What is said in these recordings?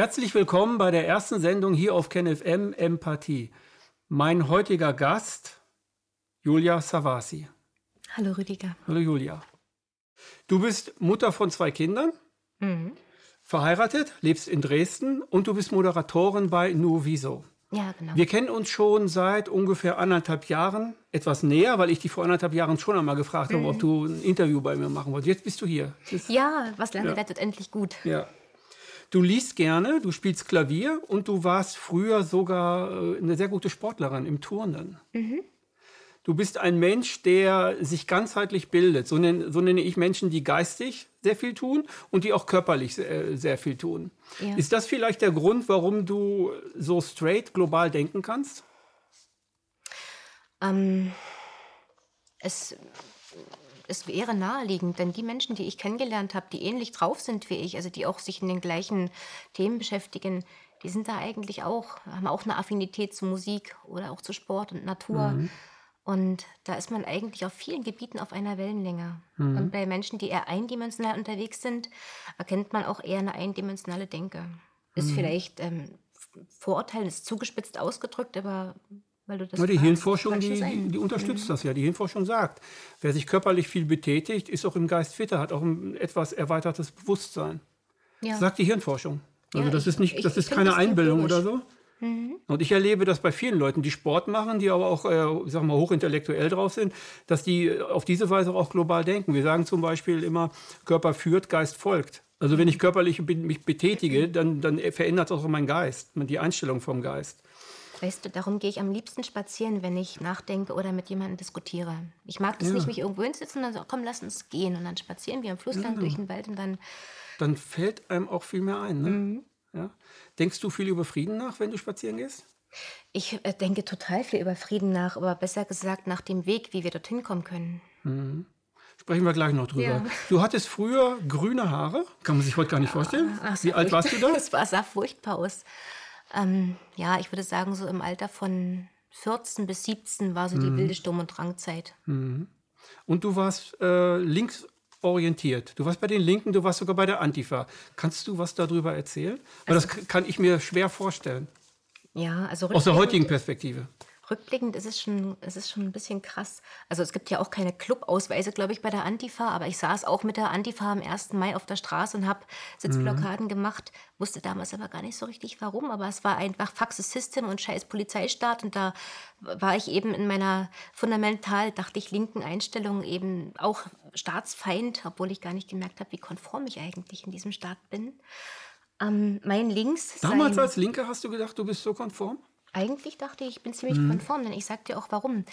Herzlich willkommen bei der ersten Sendung hier auf KenFM Empathie. Mein heutiger Gast, Julia Savasi. Hallo Rüdiger. Hallo Julia. Du bist Mutter von zwei Kindern, mhm. verheiratet, lebst in Dresden und du bist Moderatorin bei Nuoviso. Ja, genau. Wir kennen uns schon seit ungefähr anderthalb Jahren, etwas näher, weil ich dich vor anderthalb Jahren schon einmal gefragt mhm. habe, ob mhm. du ein Interview bei mir machen wolltest. Jetzt bist du hier. Jetzt, ja, was lange ja. rettet endlich gut. Ja. Du liest gerne, du spielst Klavier und du warst früher sogar äh, eine sehr gute Sportlerin im Turnen. Mhm. Du bist ein Mensch, der sich ganzheitlich bildet. So nenne, so nenne, ich Menschen, die geistig sehr viel tun und die auch körperlich sehr, sehr viel tun. Ja. Ist das vielleicht der Grund, warum du so straight global denken kannst? Ähm, es es wäre naheliegend, denn die Menschen, die ich kennengelernt habe, die ähnlich drauf sind wie ich, also die auch sich in den gleichen Themen beschäftigen, die sind da eigentlich auch, haben auch eine Affinität zu Musik oder auch zu Sport und Natur. Mhm. Und da ist man eigentlich auf vielen Gebieten auf einer Wellenlänge. Mhm. Und bei Menschen, die eher eindimensional unterwegs sind, erkennt man auch eher eine eindimensionale Denke. Ist mhm. vielleicht ähm, Vorurteil, ist zugespitzt ausgedrückt, aber weil du das ja, die Hirnforschung, die, die, unterstützt mhm. das ja. Die Hirnforschung sagt, wer sich körperlich viel betätigt, ist auch im Geist fitter, hat auch ein etwas erweitertes Bewusstsein. Ja. sagt die Hirnforschung. Also ja, das ist nicht, das ist keine das Einbildung oder so. Mhm. Und ich erlebe das bei vielen Leuten, die Sport machen, die aber auch, äh, sag mal, hochintellektuell drauf sind, dass die auf diese Weise auch global denken. Wir sagen zum Beispiel immer, Körper führt, Geist folgt. Also wenn ich körperlich mich betätige, dann, dann verändert auch mein Geist, die Einstellung vom Geist. Weißt du, darum gehe ich am liebsten spazieren, wenn ich nachdenke oder mit jemandem diskutiere. Ich mag das ja. nicht, mich irgendwo hinsetzen und dann so, komm, lass uns gehen. Und dann spazieren wir am Fluss lang ja. durch den Wald und dann. Dann fällt einem auch viel mehr ein. Ne? Mhm. Ja. Denkst du viel über Frieden nach, wenn du spazieren gehst? Ich äh, denke total viel über Frieden nach, aber besser gesagt nach dem Weg, wie wir dorthin kommen können. Mhm. Sprechen wir gleich noch drüber. Ja. Du hattest früher grüne Haare, kann man sich heute gar nicht vorstellen. Ach, wie alt warst du da? Das war, sah furchtbar aus. Ähm, ja, ich würde sagen, so im Alter von 14 bis 17 war so die mhm. wilde Sturm- und Drangzeit. Mhm. Und du warst äh, linksorientiert. Du warst bei den Linken, du warst sogar bei der Antifa. Kannst du was darüber erzählen? Weil also, das kann ich mir schwer vorstellen. Ja, also aus der heutigen Perspektive rückblickend ist es schon, es ist schon ein bisschen krass. Also es gibt ja auch keine Clubausweise, glaube ich, bei der Antifa, aber ich saß auch mit der Antifa am 1. Mai auf der Straße und habe Sitzblockaden mhm. gemacht, wusste damals aber gar nicht so richtig warum, aber es war einfach Faxes System und scheiß Polizeistaat und da war ich eben in meiner fundamental, dachte ich, linken Einstellung eben auch Staatsfeind, obwohl ich gar nicht gemerkt habe, wie konform ich eigentlich in diesem Staat bin. Ähm, mein Links. Damals als Linke hast du gedacht, du bist so konform? Eigentlich dachte ich, ich bin ziemlich mhm. konform, denn ich sag dir auch warum.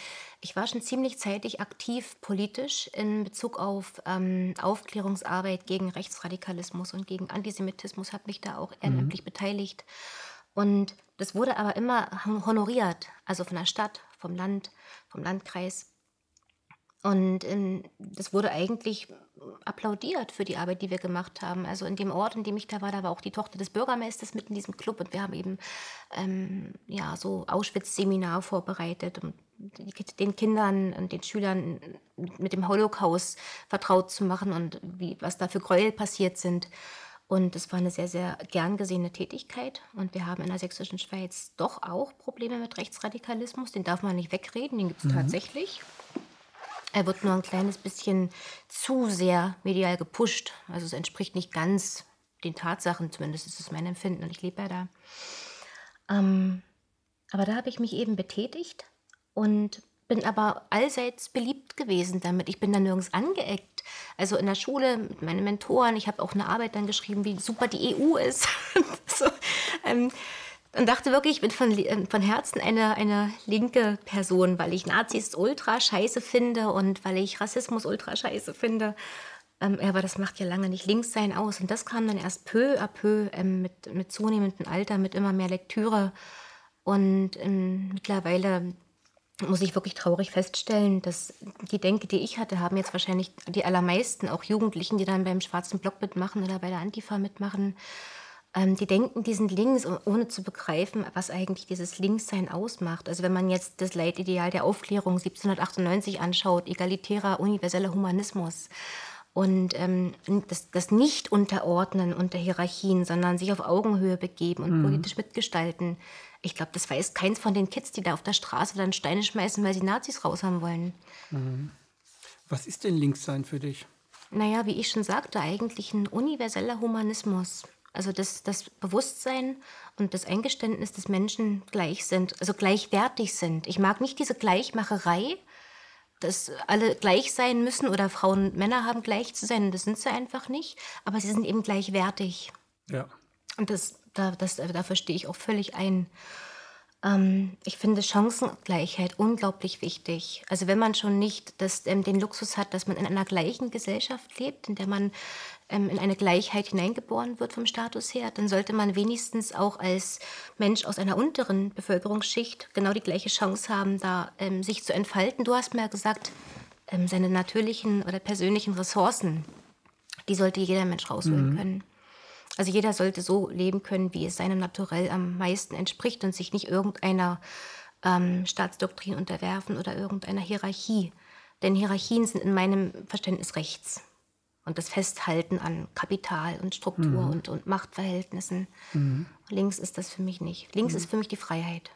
Ich war schon ziemlich zeitig aktiv politisch in Bezug auf ähm, Aufklärungsarbeit gegen Rechtsradikalismus und gegen Antisemitismus, habe mich da auch ehrenamtlich mhm. beteiligt. Und das wurde aber immer honoriert, also von der Stadt, vom Land, vom Landkreis. Und ähm, das wurde eigentlich applaudiert für die Arbeit, die wir gemacht haben. Also in dem Ort, in dem ich da war, da war auch die Tochter des Bürgermeisters mit in diesem Club und wir haben eben ähm, ja so Auschwitz-Seminar vorbereitet, um den Kindern und den Schülern mit dem Holocaust vertraut zu machen und wie, was da für Gräuel passiert sind. Und es war eine sehr, sehr gern gesehene Tätigkeit. Und wir haben in der sächsischen Schweiz doch auch Probleme mit Rechtsradikalismus. Den darf man nicht wegreden, den gibt es mhm. tatsächlich. Er wird nur ein kleines bisschen zu sehr medial gepusht. Also es entspricht nicht ganz den Tatsachen, zumindest ist es mein Empfinden und ich lebe ja da. Ähm, aber da habe ich mich eben betätigt und bin aber allseits beliebt gewesen damit. Ich bin da nirgends angeeckt. Also in der Schule mit meinen Mentoren, ich habe auch eine Arbeit dann geschrieben, wie super die EU ist. so, ähm, und dachte wirklich, ich bin von, äh, von Herzen eine, eine linke Person, weil ich Nazis ultra scheiße finde und weil ich Rassismus ultra scheiße finde. Ähm, aber das macht ja lange nicht links sein aus. Und das kam dann erst peu à peu ähm, mit, mit zunehmendem Alter, mit immer mehr Lektüre. Und ähm, mittlerweile muss ich wirklich traurig feststellen, dass die Denke, die ich hatte, haben jetzt wahrscheinlich die allermeisten, auch Jugendlichen, die dann beim Schwarzen Block mitmachen oder bei der Antifa mitmachen, ähm, die denken, die sind links, ohne zu begreifen, was eigentlich dieses Linkssein ausmacht. Also wenn man jetzt das Leitideal der Aufklärung 1798 anschaut, egalitärer, universeller Humanismus. und ähm, das, das Nicht-Unterordnen unter Hierarchien, sondern sich auf Augenhöhe begeben und mhm. politisch mitgestalten. Ich glaube, das weiß keins von den Kids, die da auf der Straße dann Steine schmeißen, weil sie Nazis raushaben wollen. Mhm. Was ist denn Linkssein für dich? Naja, wie ich schon sagte, eigentlich ein universeller Humanismus. Also das, das Bewusstsein und das Eingeständnis, dass Menschen gleich sind, also gleichwertig sind. Ich mag nicht diese Gleichmacherei, dass alle gleich sein müssen oder Frauen und Männer haben gleich zu sein. Das sind sie einfach nicht, aber sie sind eben gleichwertig. Ja. Und das, da, das, dafür stehe ich auch völlig ein. Ähm, ich finde Chancengleichheit unglaublich wichtig. Also wenn man schon nicht das, ähm, den Luxus hat, dass man in einer gleichen Gesellschaft lebt, in der man in eine Gleichheit hineingeboren wird vom Status her, dann sollte man wenigstens auch als Mensch aus einer unteren Bevölkerungsschicht genau die gleiche Chance haben, da ähm, sich zu entfalten. Du hast mir gesagt, ähm, seine natürlichen oder persönlichen Ressourcen, die sollte jeder Mensch rausholen mhm. können. Also jeder sollte so leben können, wie es seinem Naturell am meisten entspricht und sich nicht irgendeiner ähm, Staatsdoktrin unterwerfen oder irgendeiner Hierarchie. Denn Hierarchien sind in meinem Verständnis rechts und das Festhalten an Kapital und Struktur mhm. und, und Machtverhältnissen. Mhm. Links ist das für mich nicht. Links mhm. ist für mich die Freiheit.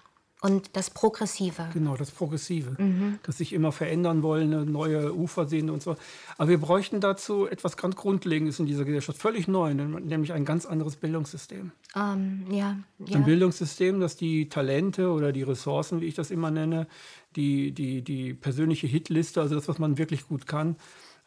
Und das Progressive. Genau, das Progressive. Mhm. Das sich immer verändern wollen, neue Ufer sehen und so. Aber wir bräuchten dazu etwas ganz Grundlegendes in dieser Gesellschaft, völlig neu, nämlich ein ganz anderes Bildungssystem. Um, ähm, ja, ja. Ein Bildungssystem, das die Talente oder die Ressourcen, wie ich das immer nenne, die, die, die persönliche Hitliste, also das, was man wirklich gut kann,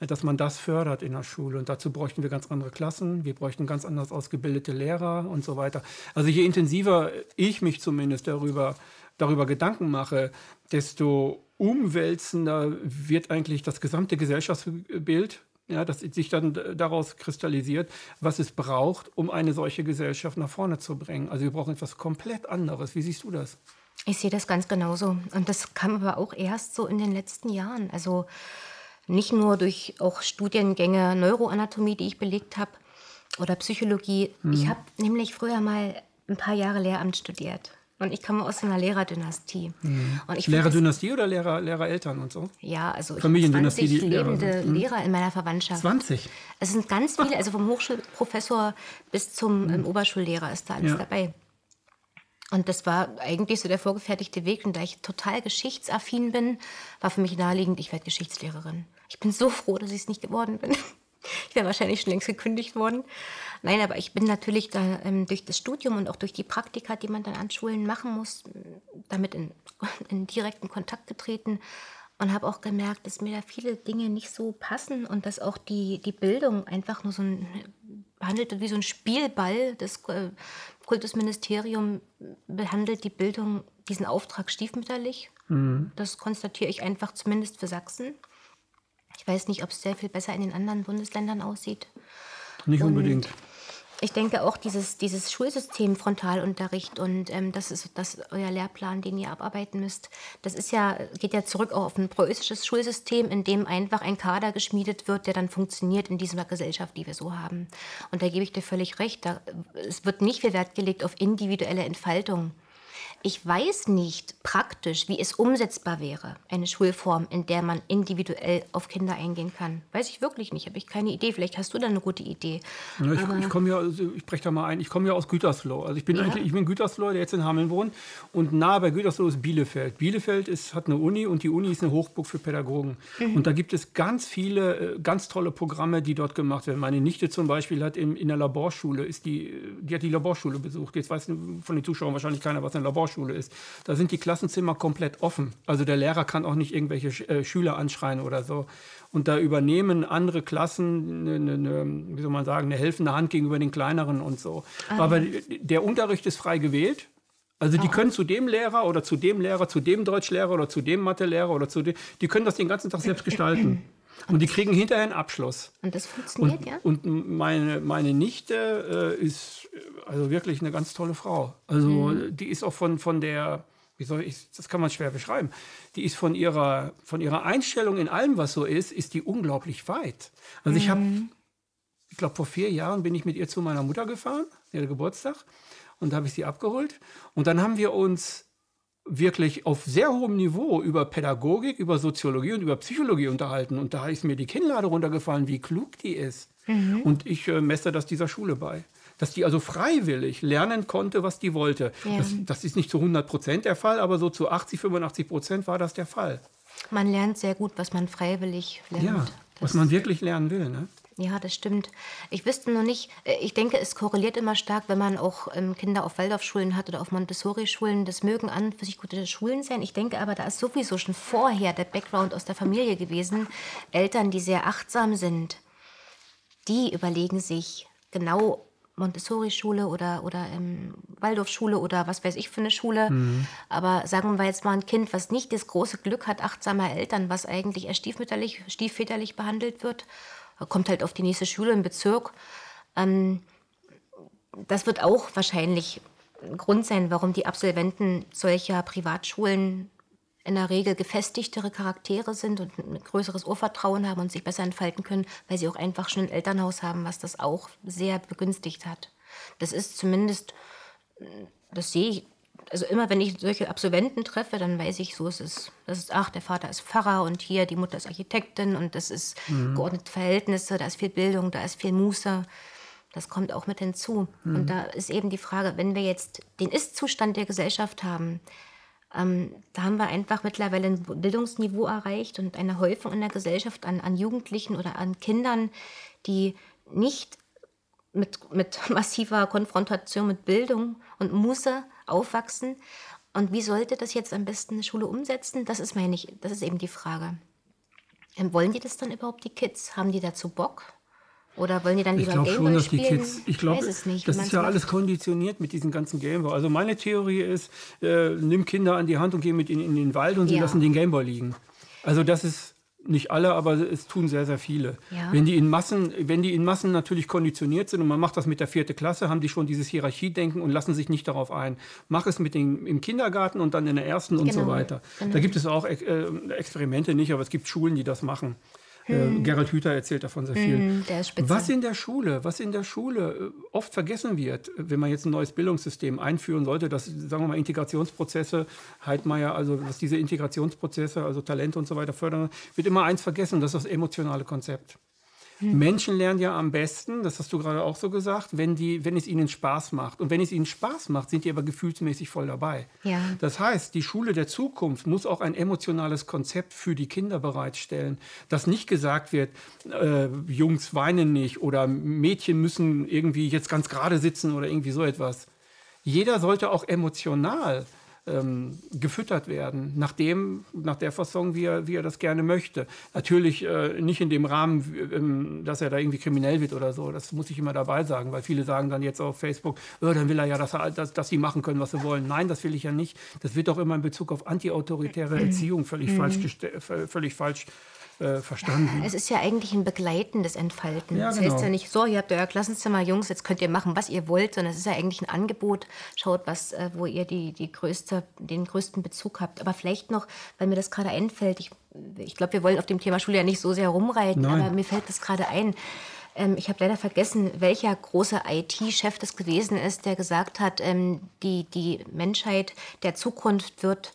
dass man das fördert in der Schule. Und dazu bräuchten wir ganz andere Klassen, wir bräuchten ganz anders ausgebildete Lehrer und so weiter. Also je intensiver ich mich zumindest darüber, darüber Gedanken mache, desto umwälzender wird eigentlich das gesamte Gesellschaftsbild ja, dass sich dann daraus kristallisiert, was es braucht, um eine solche Gesellschaft nach vorne zu bringen. Also wir brauchen etwas komplett anderes. Wie siehst du das? Ich sehe das ganz genauso. Und das kam aber auch erst so in den letzten Jahren. Also nicht nur durch auch Studiengänge Neuroanatomie, die ich belegt habe, oder Psychologie. Mhm. Ich habe nämlich früher mal ein paar Jahre Lehramt studiert. Und ich komme aus einer Lehrerdynastie. Mhm. Lehrerdynastie oder Lehrer, Lehrereltern und so? Ja, also Familiendynastie, 20 lebende Lehrer, mhm. Lehrer in meiner Verwandtschaft. 20? Es sind ganz viele, also vom Hochschulprofessor bis zum mhm. ähm, Oberschullehrer ist da alles ja. dabei. Und das war eigentlich so der vorgefertigte Weg. Und da ich total geschichtsaffin bin, war für mich naheliegend, ich werde Geschichtslehrerin. Ich bin so froh, dass ich es nicht geworden bin. Ich wäre wahrscheinlich schon längst gekündigt worden. Nein, aber ich bin natürlich da, ähm, durch das Studium und auch durch die Praktika, die man dann an Schulen machen muss, damit in, in direkten Kontakt getreten und habe auch gemerkt, dass mir da viele Dinge nicht so passen und dass auch die, die Bildung einfach nur so ein behandelt wird wie so ein Spielball. Das äh, Kultusministerium behandelt die Bildung, diesen Auftrag stiefmütterlich. Mhm. Das konstatiere ich einfach zumindest für Sachsen. Ich weiß nicht, ob es sehr viel besser in den anderen Bundesländern aussieht. Nicht und unbedingt. Ich denke auch dieses, dieses Schulsystem Frontalunterricht und ähm, das ist das euer Lehrplan, den ihr abarbeiten müsst. Das ist ja geht ja zurück auf ein preußisches Schulsystem, in dem einfach ein Kader geschmiedet wird, der dann funktioniert in dieser Gesellschaft, die wir so haben. Und da gebe ich dir völlig recht. Da, es wird nicht viel Wert gelegt auf individuelle Entfaltung. Ich weiß nicht praktisch, wie es umsetzbar wäre, eine Schulform, in der man individuell auf Kinder eingehen kann. Weiß ich wirklich nicht, habe ich keine Idee. Vielleicht hast du da eine gute Idee. Ja, ich, ich komme ja, also ich breche da mal ein, ich komme ja aus Gütersloh. Also ich bin, ja. ich bin Gütersloh, der jetzt in Hameln wohnt. Und nahe bei Gütersloh ist Bielefeld. Bielefeld ist, hat eine Uni und die Uni ist eine Hochburg für Pädagogen. Mhm. Und da gibt es ganz viele, äh, ganz tolle Programme, die dort gemacht werden. Meine Nichte zum Beispiel hat in, in der Laborschule, ist die, die hat die Laborschule besucht. Jetzt weiß von den Zuschauern wahrscheinlich keiner, was eine Laborschule Privatschule ist, da sind die Klassenzimmer komplett offen. Also der Lehrer kann auch nicht irgendwelche äh, Schüler anschreien oder so. Und da übernehmen andere Klassen, eine, eine, wie soll man sagen, eine helfende Hand gegenüber den kleineren und so. Ah, Aber der Unterricht ist frei gewählt. Also die oh. können zu dem Lehrer oder zu dem Lehrer, zu dem Deutschlehrer oder zu dem Mathelehrer oder zu dem, die können das den ganzen Tag selbst gestalten. Und, und die kriegen hinterher einen Abschluss. Und das funktioniert, und, ja? Und meine, meine Nichte äh, ist also wirklich eine ganz tolle Frau. Also mhm. die ist auch von, von der, wie soll ich, das kann man schwer beschreiben, die ist von ihrer, von ihrer Einstellung in allem, was so ist, ist die unglaublich weit. Also mhm. ich habe, ich glaube, vor vier Jahren bin ich mit ihr zu meiner Mutter gefahren, ihre Geburtstag, und da habe ich sie abgeholt. Und dann haben wir uns wirklich auf sehr hohem Niveau über Pädagogik, über Soziologie und über Psychologie unterhalten. Und da ist mir die Kinnlade runtergefallen, wie klug die ist. Mhm. Und ich äh, messe das dieser Schule bei. Dass die also freiwillig lernen konnte, was die wollte. Ja. Das, das, ist nicht zu 100 Prozent der Fall, aber so zu 80, 85 Prozent war das der Fall. Man lernt sehr gut, was man freiwillig lernt. Ja, was man wirklich lernen will. Ne? Ja, das stimmt. Ich wüsste nur nicht, äh, ich denke, es korreliert immer stark, wenn man auch ähm, Kinder auf Waldorfschulen hat oder auf Montessori-Schulen. Das mögen an für sich gute Schulen sein. Ich denke aber, da ist sowieso schon vorher der Background aus der Familie gewesen. Eltern, die sehr achtsam sind, die überlegen sich genau Montessori-Schule oder, oder ähm, Waldorfschule oder was weiß ich für eine Schule. Mhm. Aber sagen wir jetzt mal ein Kind, was nicht das große Glück hat, achtsamer Eltern, was eigentlich eher stiefmütterlich, stiefväterlich behandelt wird kommt halt auf die nächste Schule im Bezirk. Ähm, das wird auch wahrscheinlich ein Grund sein, warum die Absolventen solcher Privatschulen in der Regel gefestigtere Charaktere sind und ein größeres Urvertrauen haben und sich besser entfalten können, weil sie auch einfach schon ein Elternhaus haben, was das auch sehr begünstigt hat. Das ist zumindest, das sehe ich also immer wenn ich solche Absolventen treffe, dann weiß ich, so ist es. Das ist, ach, der Vater ist Pfarrer und hier die Mutter ist Architektin und das ist mhm. geordnete Verhältnisse, da ist viel Bildung, da ist viel Muße. Das kommt auch mit hinzu. Mhm. Und da ist eben die Frage, wenn wir jetzt den Ist-Zustand der Gesellschaft haben, ähm, da haben wir einfach mittlerweile ein Bildungsniveau erreicht und eine Häufung in der Gesellschaft an, an Jugendlichen oder an Kindern, die nicht mit, mit massiver Konfrontation mit Bildung und Muße aufwachsen. Und wie sollte das jetzt am besten eine Schule umsetzen? Das ist, meine ich, das ist eben die Frage. Ähm, wollen die das dann überhaupt, die Kids? Haben die dazu Bock? Oder wollen die dann lieber ich Gameboy schon, dass spielen? Die Kids, ich glaube, das ist ja macht. alles konditioniert mit diesen ganzen Gameboy. Also meine Theorie ist, äh, nimm Kinder an die Hand und geh mit ihnen in den Wald und sie ja. lassen den Gameboy liegen. Also das ist nicht alle, aber es tun sehr, sehr viele. Ja. Wenn, die in Massen, wenn die in Massen natürlich konditioniert sind und man macht das mit der vierten Klasse, haben die schon dieses Hierarchiedenken und lassen sich nicht darauf ein. Mach es mit den, im Kindergarten und dann in der ersten und so genau. weiter. Genau. Da gibt es auch äh, Experimente nicht, aber es gibt Schulen, die das machen. Hm. Äh, Gerald Hüther erzählt davon sehr viel. Hm, was in der Schule, was in der Schule äh, oft vergessen wird, wenn man jetzt ein neues Bildungssystem einführen sollte, dass, sagen wir mal, Integrationsprozesse, Heidmeier, also dass diese Integrationsprozesse, also Talente und so weiter fördern, wird immer eins vergessen, das ist das emotionale Konzept. Hm. Menschen lernen ja am besten, das hast du gerade auch so gesagt, wenn, die, wenn es ihnen Spaß macht. Und wenn es ihnen Spaß macht, sind die aber gefühlsmäßig voll dabei. Ja. Das heißt, die Schule der Zukunft muss auch ein emotionales Konzept für die Kinder bereitstellen, dass nicht gesagt wird, äh, Jungs weinen nicht oder Mädchen müssen irgendwie jetzt ganz gerade sitzen oder irgendwie so etwas. Jeder sollte auch emotional ähm, gefüttert werden, nach, dem, nach der Fassung, wie er, wie er das gerne möchte. Natürlich äh, nicht in dem Rahmen, ähm, dass er da irgendwie kriminell wird oder so. Das muss ich immer dabei sagen, weil viele sagen dann jetzt auf Facebook, oh, dann will er ja, dass, er, dass, dass sie machen können, was sie wollen. Nein, das will ich ja nicht. Das wird auch immer in Bezug auf antiautoritäre Erziehung völlig, mhm. falsch, völlig falsch äh, verstanden. Es ist ja eigentlich ein begleitendes Entfalten. Ja, das genau. heißt ja nicht, so, ihr habt euer Klassenzimmer, Jungs, jetzt könnt ihr machen, was ihr wollt, sondern es ist ja eigentlich ein Angebot. Schaut, was, äh, wo ihr die, die größte, den größten Bezug habt. Aber vielleicht noch, weil mir das gerade einfällt, ich, ich glaube, wir wollen auf dem Thema Schule ja nicht so sehr rumreiten, Nein. aber mir fällt das gerade ein. Ähm, ich habe leider vergessen, welcher große IT-Chef das gewesen ist, der gesagt hat, ähm, die, die Menschheit der Zukunft wird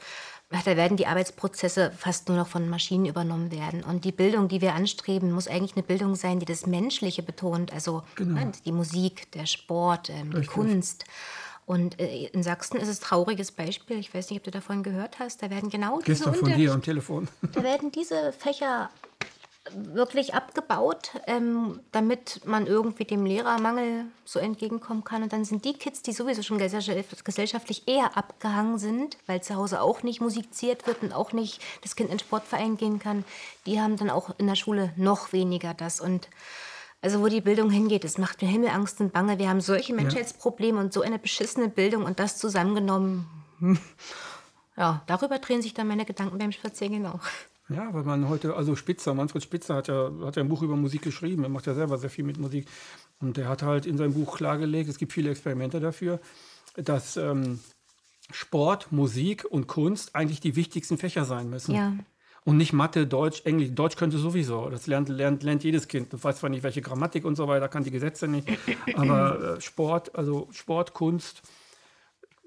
da werden die Arbeitsprozesse fast nur noch von Maschinen übernommen werden. Und die Bildung, die wir anstreben, muss eigentlich eine Bildung sein, die das Menschliche betont. Also genau. ne, die Musik, der Sport, ähm, die Kunst. Und äh, in Sachsen ist es ein trauriges Beispiel. Ich weiß nicht, ob du davon gehört hast. Da werden genau diese Gestern von dir am Telefon. Da werden diese Fächer wirklich abgebaut, ähm, damit man irgendwie dem Lehrermangel so entgegenkommen kann. Und dann sind die Kids, die sowieso schon gesellschaftlich eher abgehangen sind, weil zu Hause auch nicht musiziert wird und auch nicht das Kind in den Sportverein gehen kann, die haben dann auch in der Schule noch weniger das. Und also wo die Bildung hingeht, es macht mir Himmelangst und Bange. Wir haben solche Menschheitsprobleme ja. und so eine beschissene Bildung und das zusammengenommen. Ja, darüber drehen sich dann meine Gedanken beim Spaziergehen auch. Ja, weil man heute, also Spitzer, Manfred Spitzer hat ja, hat ja ein Buch über Musik geschrieben. Er macht ja selber sehr viel mit Musik. Und er hat halt in seinem Buch klargelegt, es gibt viele Experimente dafür, dass ähm, Sport, Musik und Kunst eigentlich die wichtigsten Fächer sein müssen. Ja. Und nicht Mathe, Deutsch, Englisch. Deutsch könnte sowieso. Das lernt, lernt, lernt jedes Kind. Du weißt zwar nicht, welche Grammatik und so weiter, kann die Gesetze nicht. Aber äh, Sport, also Sport, Kunst,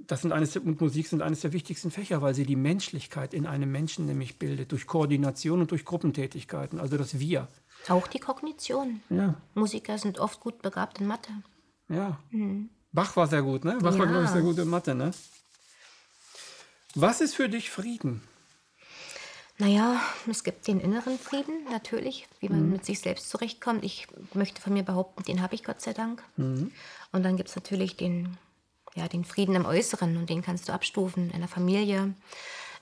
das sind eines, und Musik sind eines der wichtigsten Fächer, weil sie die Menschlichkeit in einem Menschen nämlich bildet, durch Koordination und durch Gruppentätigkeiten, also das Wir. Auch die Kognition. Ja. Musiker sind oft gut begabt in Mathe. Ja. Mhm. Bach war sehr gut, ne? Bach ja. war, glaube ich, sehr gut in Mathe, ne? Was ist für dich Frieden? Naja, es gibt den inneren Frieden natürlich, wie man mhm. mit sich selbst zurechtkommt. Ich möchte von mir behaupten, den habe ich Gott sei Dank. Mhm. Und dann gibt es natürlich den, ja, den Frieden im Äußeren und den kannst du abstufen in einer Familie,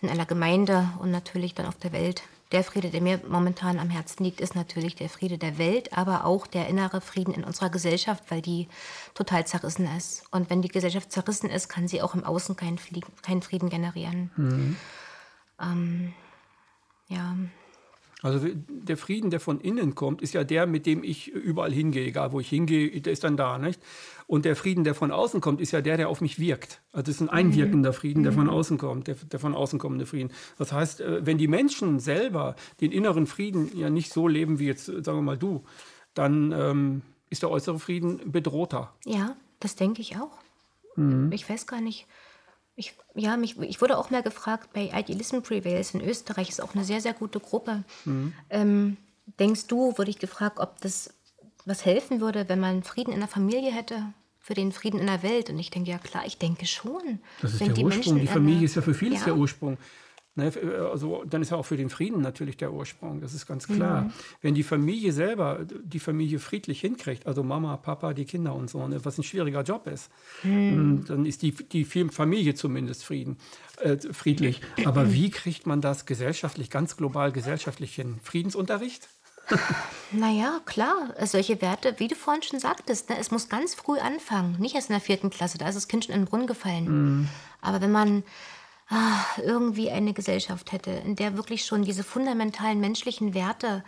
in einer Gemeinde und natürlich dann auf der Welt. Der Friede, der mir momentan am Herzen liegt, ist natürlich der Friede der Welt, aber auch der innere Frieden in unserer Gesellschaft, weil die total zerrissen ist. Und wenn die Gesellschaft zerrissen ist, kann sie auch im Außen keinen, Frieden generieren. Mhm. Ähm, ja. Also der Frieden, der von innen kommt, ist ja der, mit dem ich überall hingehe, egal wo ich hingehe, der ist dann da, nicht? Und der Frieden, der von außen kommt, ist ja der, der auf mich wirkt. Also es ist ein einwirkender Frieden, der von mhm. außen kommt, der, der von außen kommende Frieden. Das heißt, äh, wenn die Menschen selber den inneren Frieden ja nicht so leben wie jetzt, sagen wir mal, du, dann ähm, ist der äußere Frieden bedrohter. Ja, das denke ich auch. Mhm. Ich weiß gar nicht. Ich, ja, mich, ich wurde auch mal gefragt, bei Idealism Prevails in Österreich ist auch eine sehr, sehr gute Gruppe. Mhm. Ähm, denkst du, wurde ich gefragt, ob das was helfen würde, wenn man Frieden in der Familie hätte? Für den Frieden in der Welt. Und ich denke, ja klar, ich denke schon. Das ist der die Ursprung. Menschen die Familie ist ja für vieles ja. der Ursprung. Ne, äh, also dann ist ja auch für den Frieden natürlich der Ursprung, das ist ganz klar. Mhm. Wenn die Familie selber die Familie friedlich hinkriegt, also Mama, Papa, die Kinder und so, ne, was ein schwieriger Job ist, mhm. dann ist die, die Familie zumindest Frieden, äh, friedlich. Aber wie kriegt man das gesellschaftlich, ganz global gesellschaftlich hin? Friedensunterricht? Naja, klar. Solche Werte, wie du vorhin schon sagtest, ne, es muss ganz früh anfangen. Nicht erst in der vierten Klasse, da ist das Kind schon in den Brunnen gefallen. Mhm. Aber wenn man irgendwie eine Gesellschaft hätte, in der wirklich schon diese fundamentalen menschlichen Werte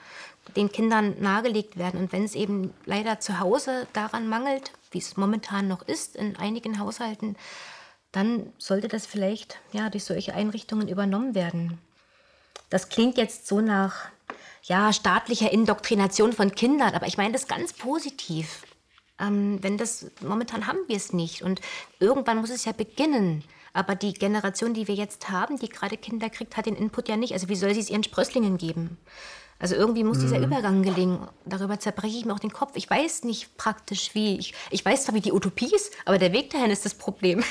den Kindern nahegelegt werden. Und wenn es eben leider zu Hause daran mangelt, wie es momentan noch ist in einigen Haushalten, dann sollte das vielleicht ja, durch solche Einrichtungen übernommen werden. Das klingt jetzt so nach ja, staatlicher Indoktrination von Kindern, aber ich meine das ganz positiv. Ähm, wenn das momentan haben wir es nicht und irgendwann muss es ja beginnen. Aber die Generation, die wir jetzt haben, die gerade Kinder kriegt, hat den Input ja nicht. Also wie soll sie es ihren Sprösslingen geben? Also irgendwie muss mhm. dieser Übergang gelingen. Darüber zerbreche ich mir auch den Kopf. Ich weiß nicht praktisch wie. Ich, ich weiß zwar, wie die Utopie ist, aber der Weg dahin ist das Problem.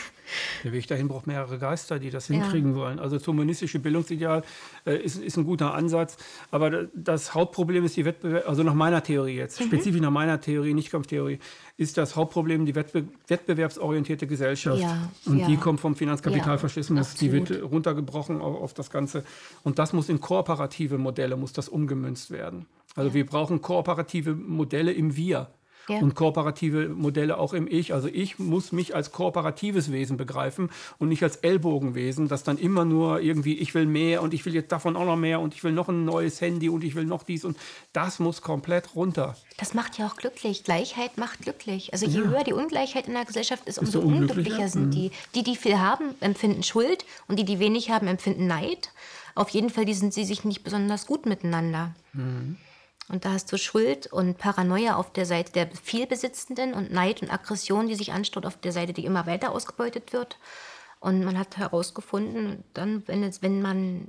Der Weg dahin braucht mehrere Geister, die das hinkriegen ja. wollen. Also das humanistische Bildungsideal äh, ist, ist ein guter Ansatz. Aber das Hauptproblem ist die Wettbewerb, also nach meiner Theorie jetzt, mhm. spezifisch nach meiner Theorie, nicht Kampftheorie, ist das Hauptproblem die Wettbe wettbewerbsorientierte Gesellschaft. Ja, und ja. die kommt vom Finanzkapitalfaschismus, die wird runtergebrochen auf, auf, das Ganze. Und das muss in kooperative Modelle, muss das umgemünzt werden. Also wir brauchen kooperative Modelle im Wir ja. und kooperative Modelle auch im Ich. Also ich muss mich als kooperatives Wesen begreifen und nicht als Ellbogenwesen, das dann immer nur irgendwie, ich will mehr und ich will jetzt davon auch noch mehr und ich will noch ein neues Handy und ich will noch dies und das muss komplett runter. Das macht ja auch glücklich. Gleichheit macht glücklich. Also je ja. höher die Ungleichheit in der Gesellschaft ist, umso unglücklicher sind mhm. die. Die, die viel haben, empfinden Schuld und die, die wenig haben, empfinden Neid. Auf jeden Fall die sind sie sich nicht besonders gut miteinander. Mhm. Und da hast du Schuld und Paranoia auf der Seite der Vielbesitzenden und Neid und Aggression, die sich anstaut auf der Seite, die immer weiter ausgebeutet wird. Und man hat herausgefunden, dann, wenn, es, wenn, man,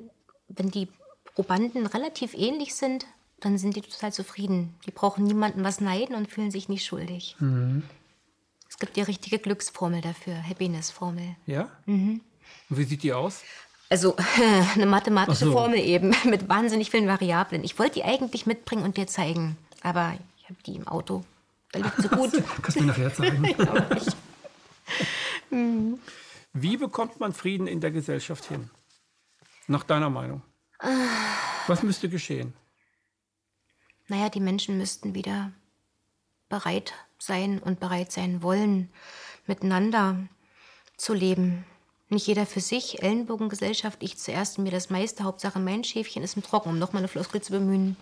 wenn die Probanden relativ ähnlich sind, dann sind die total zufrieden. Die brauchen niemanden was neiden und fühlen sich nicht schuldig. Mhm. Es gibt die richtige Glücksformel dafür, Happiness-Formel. Ja? Mhm. Und wie sieht die aus? Also eine mathematische so. Formel eben mit wahnsinnig vielen Variablen. Ich wollte die eigentlich mitbringen und dir zeigen, aber ich habe die im Auto. Da liegt so gut. Kannst du mir nachher zeigen? hm. Wie bekommt man Frieden in der Gesellschaft hin? Nach deiner Meinung? Was müsste geschehen? Naja, die Menschen müssten wieder bereit sein und bereit sein wollen, miteinander zu leben. Nicht jeder für sich, Ellenbogengesellschaft, ich zuerst mir das meiste, Hauptsache mein Schäfchen ist im Trocken, um nochmal eine Floskel zu bemühen.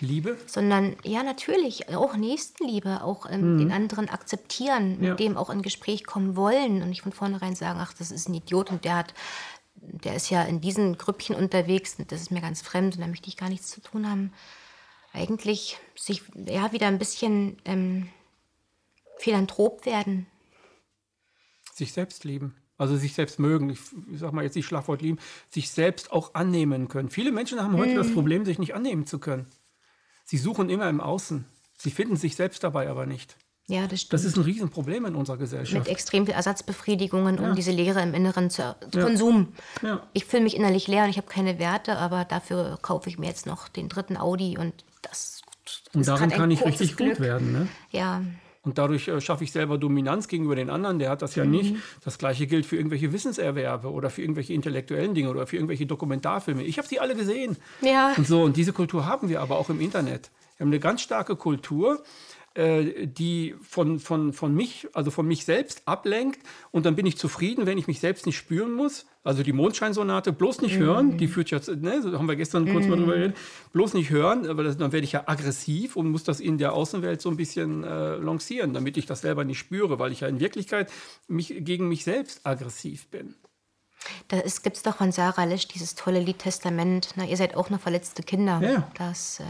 Liebe? Sondern, ja, natürlich, auch Nächstenliebe, auch ähm, mhm. den anderen akzeptieren, mit ja. dem auch in Gespräch kommen wollen und nicht von vornherein sagen, ach, das ist ein Idiot und der hat, der ist ja in diesen Grüppchen unterwegs und das ist mir ganz fremd und da möchte ich gar nichts zu tun haben. Eigentlich sich, ja, wieder ein bisschen ähm, philanthrop werden. Sich selbst lieben. Also sich selbst mögen, ich, ich sag mal jetzt nicht Schlagwort lieben, sich selbst auch annehmen können. Viele Menschen haben heute mhm. das Problem, sich nicht annehmen zu können. Sie suchen immer im Außen. Sie finden sich selbst dabei aber nicht. Ja, das stimmt. Das ist ein Riesenproblem in unserer Gesellschaft. Mit extrem viel Ersatzbefriedigungen, um diese Leere im Inneren zu ja. Konsum. Ja. Ich fühle mich innerlich leer und ich habe keine Werte, aber dafür kaufe ich mir jetzt noch den dritten Audi und das. das und darin kann ich richtig Glück. gut werden, ne? Ja. Und dadurch äh, schaffe ich selber Dominanz gegenüber den anderen. Der hat das ja mhm. nicht. Das gleiche gilt für irgendwelche Wissenserwerbe oder für irgendwelche intellektuellen Dinge oder für irgendwelche Dokumentarfilme. Ich habe sie alle gesehen. Ja. Und so. Und diese Kultur haben wir aber auch im Internet. Wir haben eine ganz starke Kultur, äh, die von, von, von mich, also von mich selbst ablenkt. Und dann bin ich zufrieden, wenn ich mich selbst nicht spüren muss. Also die Mondscheinsonate bloß nicht mhm. hören, die führt ja, ne, so haben wir gestern kurz mhm. mal drüber geredet, bloß nicht hören, aber das, dann werde ich ja aggressiv und muss das in der Außenwelt so ein bisschen äh, lancieren, damit ich das selber nicht spüre, weil ich ja in Wirklichkeit mich, gegen mich selbst aggressiv bin. Da gibt es doch von Sarah Lesch dieses tolle Lied Testament. Na, ihr seid auch noch verletzte Kinder. Ja. Das äh,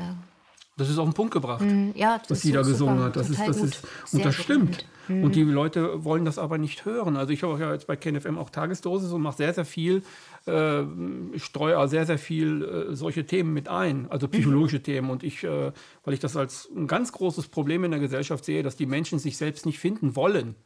das ist auf den Punkt gebracht, mm, ja, was sie da gesungen hat. Das ist, das ist, und das stimmt. Mm. Und die Leute wollen das aber nicht hören. Also ich habe ja jetzt bei KenFM auch Tagesdosis und mache sehr, sehr viel, äh, streue sehr, sehr viel äh, solche Themen mit ein, also psychologische mhm. Themen. Und ich, äh, weil ich das als ein ganz großes Problem in der Gesellschaft sehe, dass die Menschen sich selbst nicht finden wollen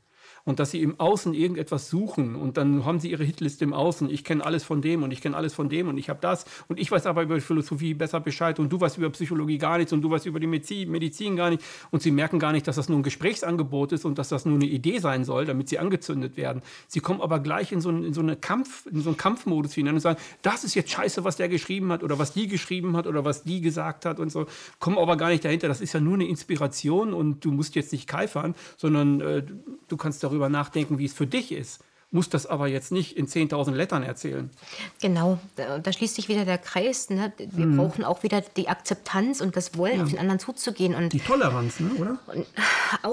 und dass sie im Außen irgendetwas suchen und dann haben sie ihre Hitliste im Außen. Ich kenne alles von dem und ich kenne alles von dem und ich habe das und ich weiß aber über Philosophie besser Bescheid und du weißt über Psychologie gar nichts und du weißt über die Medizin, gar nicht und sie merken gar nicht, dass das nur ein Gesprächsangebot ist und dass das nur eine Idee sein soll, damit sie angezündet werden. Sie kommen aber gleich in so, in so, eine Kampf, in so einen Kampfmodus hinein und sagen, das ist jetzt scheiße, was der geschrieben hat oder was die geschrieben hat oder was die gesagt hat und so. Kommen aber gar nicht dahinter, das ist ja nur eine Inspiration und du musst jetzt nicht keifern, sondern äh, du kannst darüber nachdenken, wie es für dich ist. Muss das aber jetzt nicht in 10.000 Lettern erzählen. Genau, da, da, schließt sich wieder der Kreis. Ne? Wir mhm. brauchen auch wieder die Akzeptanz und das Wollen, ja. auf den anderen zuzugehen. Und die Toleranz, ne? oder? Und,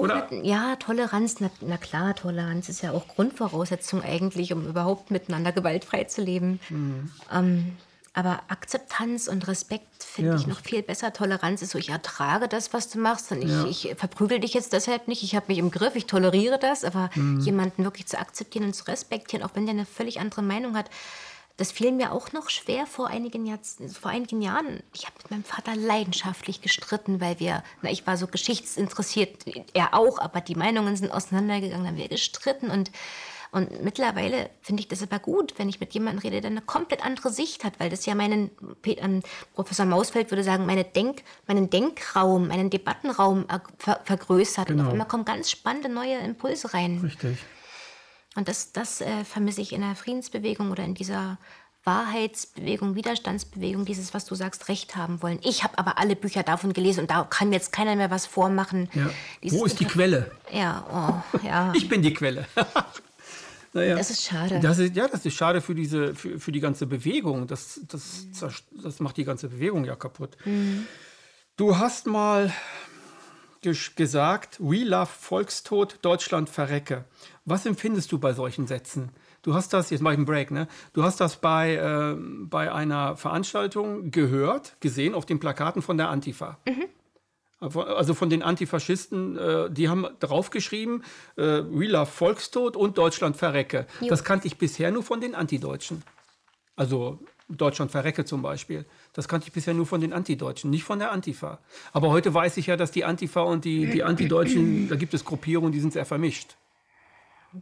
oder? Mit, ja, Toleranz, na, na, klar, Toleranz ist ja auch Grundvoraussetzung eigentlich, um überhaupt miteinander gewaltfrei zu leben. Mhm. Ähm, aber Akzeptanz und Respekt finde ja. ich noch viel besser. Toleranz ist so, ich ertrage das, was du machst und ich, ja. ich verprügel dich jetzt deshalb nicht. Ich habe mich im Griff, ich toleriere das. Aber mhm. jemanden wirklich zu akzeptieren und zu respektieren, auch wenn der eine völlig andere Meinung hat, das fiel mir auch noch schwer vor einigen, Jahr, vor einigen Jahren. Ich habe mit meinem Vater leidenschaftlich gestritten, weil wir, na, ich war so geschichtsinteressiert, er auch, aber die Meinungen sind auseinandergegangen, dann haben wir gestritten und und mittlerweile finde ich das aber gut, wenn ich mit jemandem rede, der eine komplett andere Sicht hat, weil das ja meinen, ähm, Professor Mausfeld würde sagen, meine Denk, meinen Denkraum, meinen Debattenraum ver vergrößert. Genau. Und auf einmal kommen ganz spannende neue Impulse rein. Richtig. Und das, das äh, vermisse ich in der Friedensbewegung oder in dieser Wahrheitsbewegung, Widerstandsbewegung, dieses, was du sagst, Recht haben wollen. Ich habe aber alle Bücher davon gelesen und da kann jetzt keiner mehr was vormachen. Ja. Wo ist die Quelle? Ja, oh, ja. Ich bin die Quelle. Naja, das ist schade. Das ist, ja, das ist schade für, diese, für, für die ganze Bewegung. Das, das, das macht die ganze Bewegung ja kaputt. Mhm. Du hast mal gesagt, We love Volkstod, Deutschland verrecke. Was empfindest du bei solchen Sätzen? Du hast das, jetzt mache ich einen Break, ne? Du hast das bei, äh, bei einer Veranstaltung gehört, gesehen auf den Plakaten von der Antifa. Mhm. Also von den Antifaschisten, äh, die haben draufgeschrieben, äh, We love Volkstod und Deutschland verrecke. Jo. Das kannte ich bisher nur von den Antideutschen. Also Deutschland verrecke zum Beispiel. Das kannte ich bisher nur von den Antideutschen, nicht von der Antifa. Aber heute weiß ich ja, dass die Antifa und die, die Antideutschen, da gibt es Gruppierungen, die sind sehr vermischt.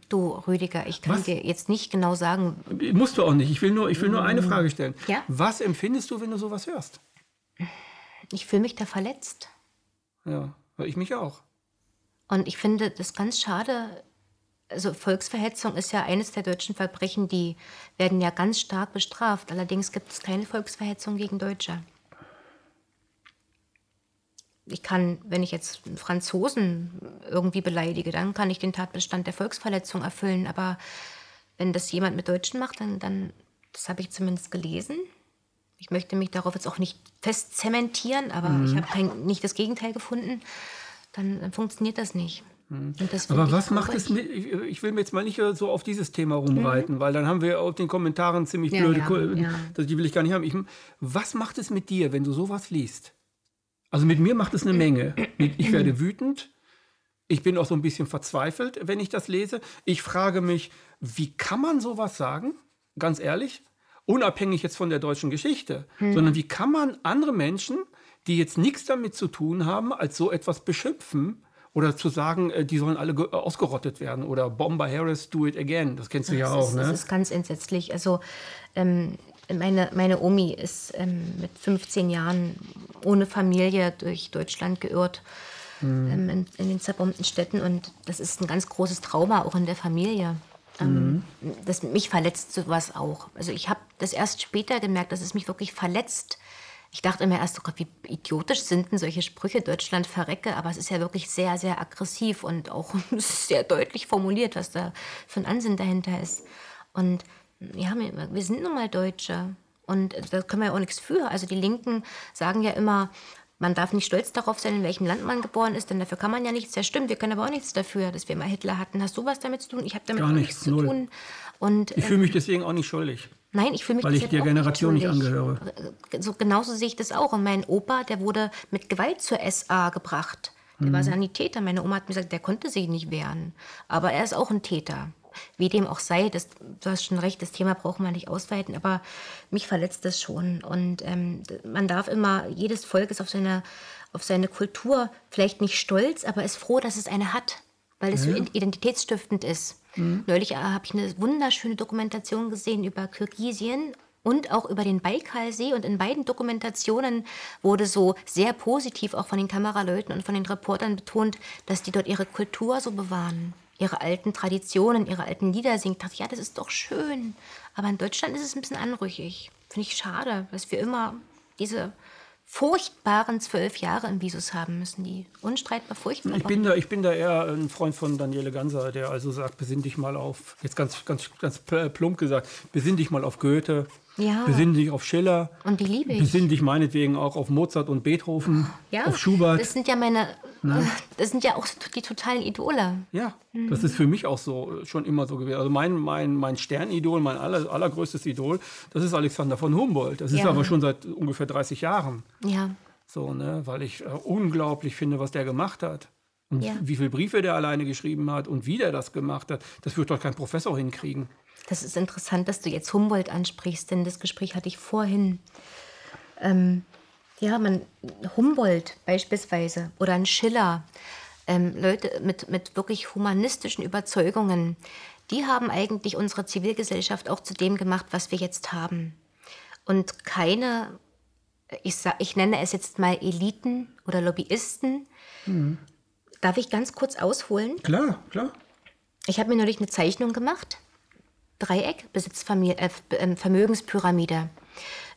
Du, Rüdiger, ich kann Was? dir jetzt nicht genau sagen. Musst du auch nicht. Ich will nur, ich will nur eine mm. Frage stellen. Ja? Was empfindest du, wenn du sowas hörst? Ich fühle mich da verletzt. Ja, ich mich auch. Und ich finde das ganz schade. Also Volksverhetzung ist ja eines der deutschen Verbrechen, die werden ja ganz stark bestraft. Allerdings gibt es keine Volksverhetzung gegen Deutsche. Ich kann, wenn ich jetzt einen Franzosen irgendwie beleidige, dann kann ich den Tatbestand der Volksverletzung erfüllen. Aber wenn das jemand mit Deutschen macht, dann, dann das habe ich zumindest gelesen, ich möchte mich darauf jetzt auch nicht fest zementieren, aber mhm. ich habe nicht das Gegenteil gefunden, dann, dann funktioniert das nicht. Mhm. Aber was macht es mit, ich will mir jetzt mal nicht so auf dieses Thema rumreiten, mhm. weil dann haben wir auf den Kommentaren ziemlich ja, blöde, ja, ja. die will ich gar nicht haben. Ich, was macht es mit dir, wenn du sowas liest? Also mit mir macht es eine Menge. Ich werde wütend, Ich bin auch so ein bisschen verzweifelt, wenn ich das lese. Ich frage mich, wie kann man sowas sagen? Ganz ehrlich, unabhängig jetzt von der deutschen Geschichte, hm. sondern wie kann man andere Menschen, die jetzt nichts damit zu tun haben, als so etwas beschimpfen oder zu sagen, äh, die sollen alle äh, ausgerottet werden oder Bomber Harris, do it again. Das kennst du das ja auch, ist, ne? Das ist ganz entsetzlich. Also ähm, meine, meine Omi ist ähm, mit 15 Jahren ohne Familie durch Deutschland geirrt. Mhm. Ähm, in, in, den zerbombten Städten und das ist ein ganz großes Trauma auch in der Familie. Ähm, mhm. das, mich verletzt sowas auch. Also ich habe das erst später gemerkt, dass es mich wirklich verletzt. Ich dachte immer erst, oh Gott, wie idiotisch sind denn solche Sprüche, Deutschland verrecke, aber es ist ja wirklich sehr, sehr aggressiv und auch sehr deutlich formuliert, was da für ein Ansinn dahinter ist. Und ja, wir sind nun mal Deutsche und da können wir ja auch nichts für. Also die Linken sagen ja immer, man darf nicht stolz darauf sein, in welchem Land man geboren ist, denn dafür kann man ja nichts. Ja, stimmt, wir können aber auch nichts dafür, dass wir mal Hitler hatten. Hast du was damit zu tun? Ich habe damit Gar nichts, zu null. tun. Und, ich fühle mich ähm, deswegen auch nicht schuldig. Nein, ich fühle mich Weil ich der Generation nicht, nicht angehöre. So, genauso sehe ich das auch. Und mein Opa, der wurde mit Gewalt zur SA gebracht. Der mhm. war Sanitäter. Meine Oma hat mir gesagt, der konnte sich nicht wehren. Aber er ist auch ein Täter wie dem auch sei, das, du hast schon recht, das Thema braucht man nicht ausweiten, aber mich verletzt das schon. Und ähm, man darf immer, jedes Volk ist auf seine, auf seine Kultur vielleicht nicht stolz, aber ist froh, dass es eine hat, weil es ja. so identitätsstiftend ist. Mhm. Neulich äh, habe ich eine wunderschöne Dokumentation gesehen über Kirgisien und auch über den Baikalsee. Und in beiden Dokumentationen wurde so sehr positiv auch von den Kameraleuten und von den Reportern betont, dass die dort ihre Kultur so bewahren ihre alten Traditionen, ihre alten Lieder singt, dachte ich, ja, das ist doch schön. Aber in Deutschland ist es ein bisschen anrüchig. Finde ich schade, dass wir immer diese furchtbaren zwölf Jahre im Visus haben müssen, die unstreitbar furchtbar ich bin da Ich bin da eher ein Freund von Daniele Ganser, der also sagt, besinn dich mal auf, jetzt ganz, ganz, ganz plump gesagt, besinn dich mal auf Goethe, ja. Besinn dich auf Schiller. Und die liebe ich. Besinn dich meinetwegen auch auf Mozart und Beethoven, ja, auf Schubert. Das sind ja meine, ne? das sind ja auch die totalen Idole. Ja, mhm. das ist für mich auch so, schon immer so gewesen. Also mein, mein, mein Sternidol, mein aller, allergrößtes Idol, das ist Alexander von Humboldt. Das ist ja. aber schon seit ungefähr 30 Jahren. Ja. So, ne, weil ich äh, unglaublich finde, was der gemacht hat. Und ja. wie viele Briefe der alleine geschrieben hat und wie der das gemacht hat, das wird doch kein Professor hinkriegen. Das ist interessant, dass du jetzt Humboldt ansprichst, denn das Gespräch hatte ich vorhin. Ähm, ja, man, Humboldt beispielsweise oder ein Schiller, ähm, Leute mit, mit wirklich humanistischen Überzeugungen, die haben eigentlich unsere Zivilgesellschaft auch zu dem gemacht, was wir jetzt haben. Und keine, ich, sag, ich nenne es jetzt mal Eliten oder Lobbyisten. Mhm. Darf ich ganz kurz ausholen? Klar, klar. Ich habe mir neulich eine Zeichnung gemacht Dreieck, Besitzvermögenspyramide. Äh, ähm, Vermögenspyramide.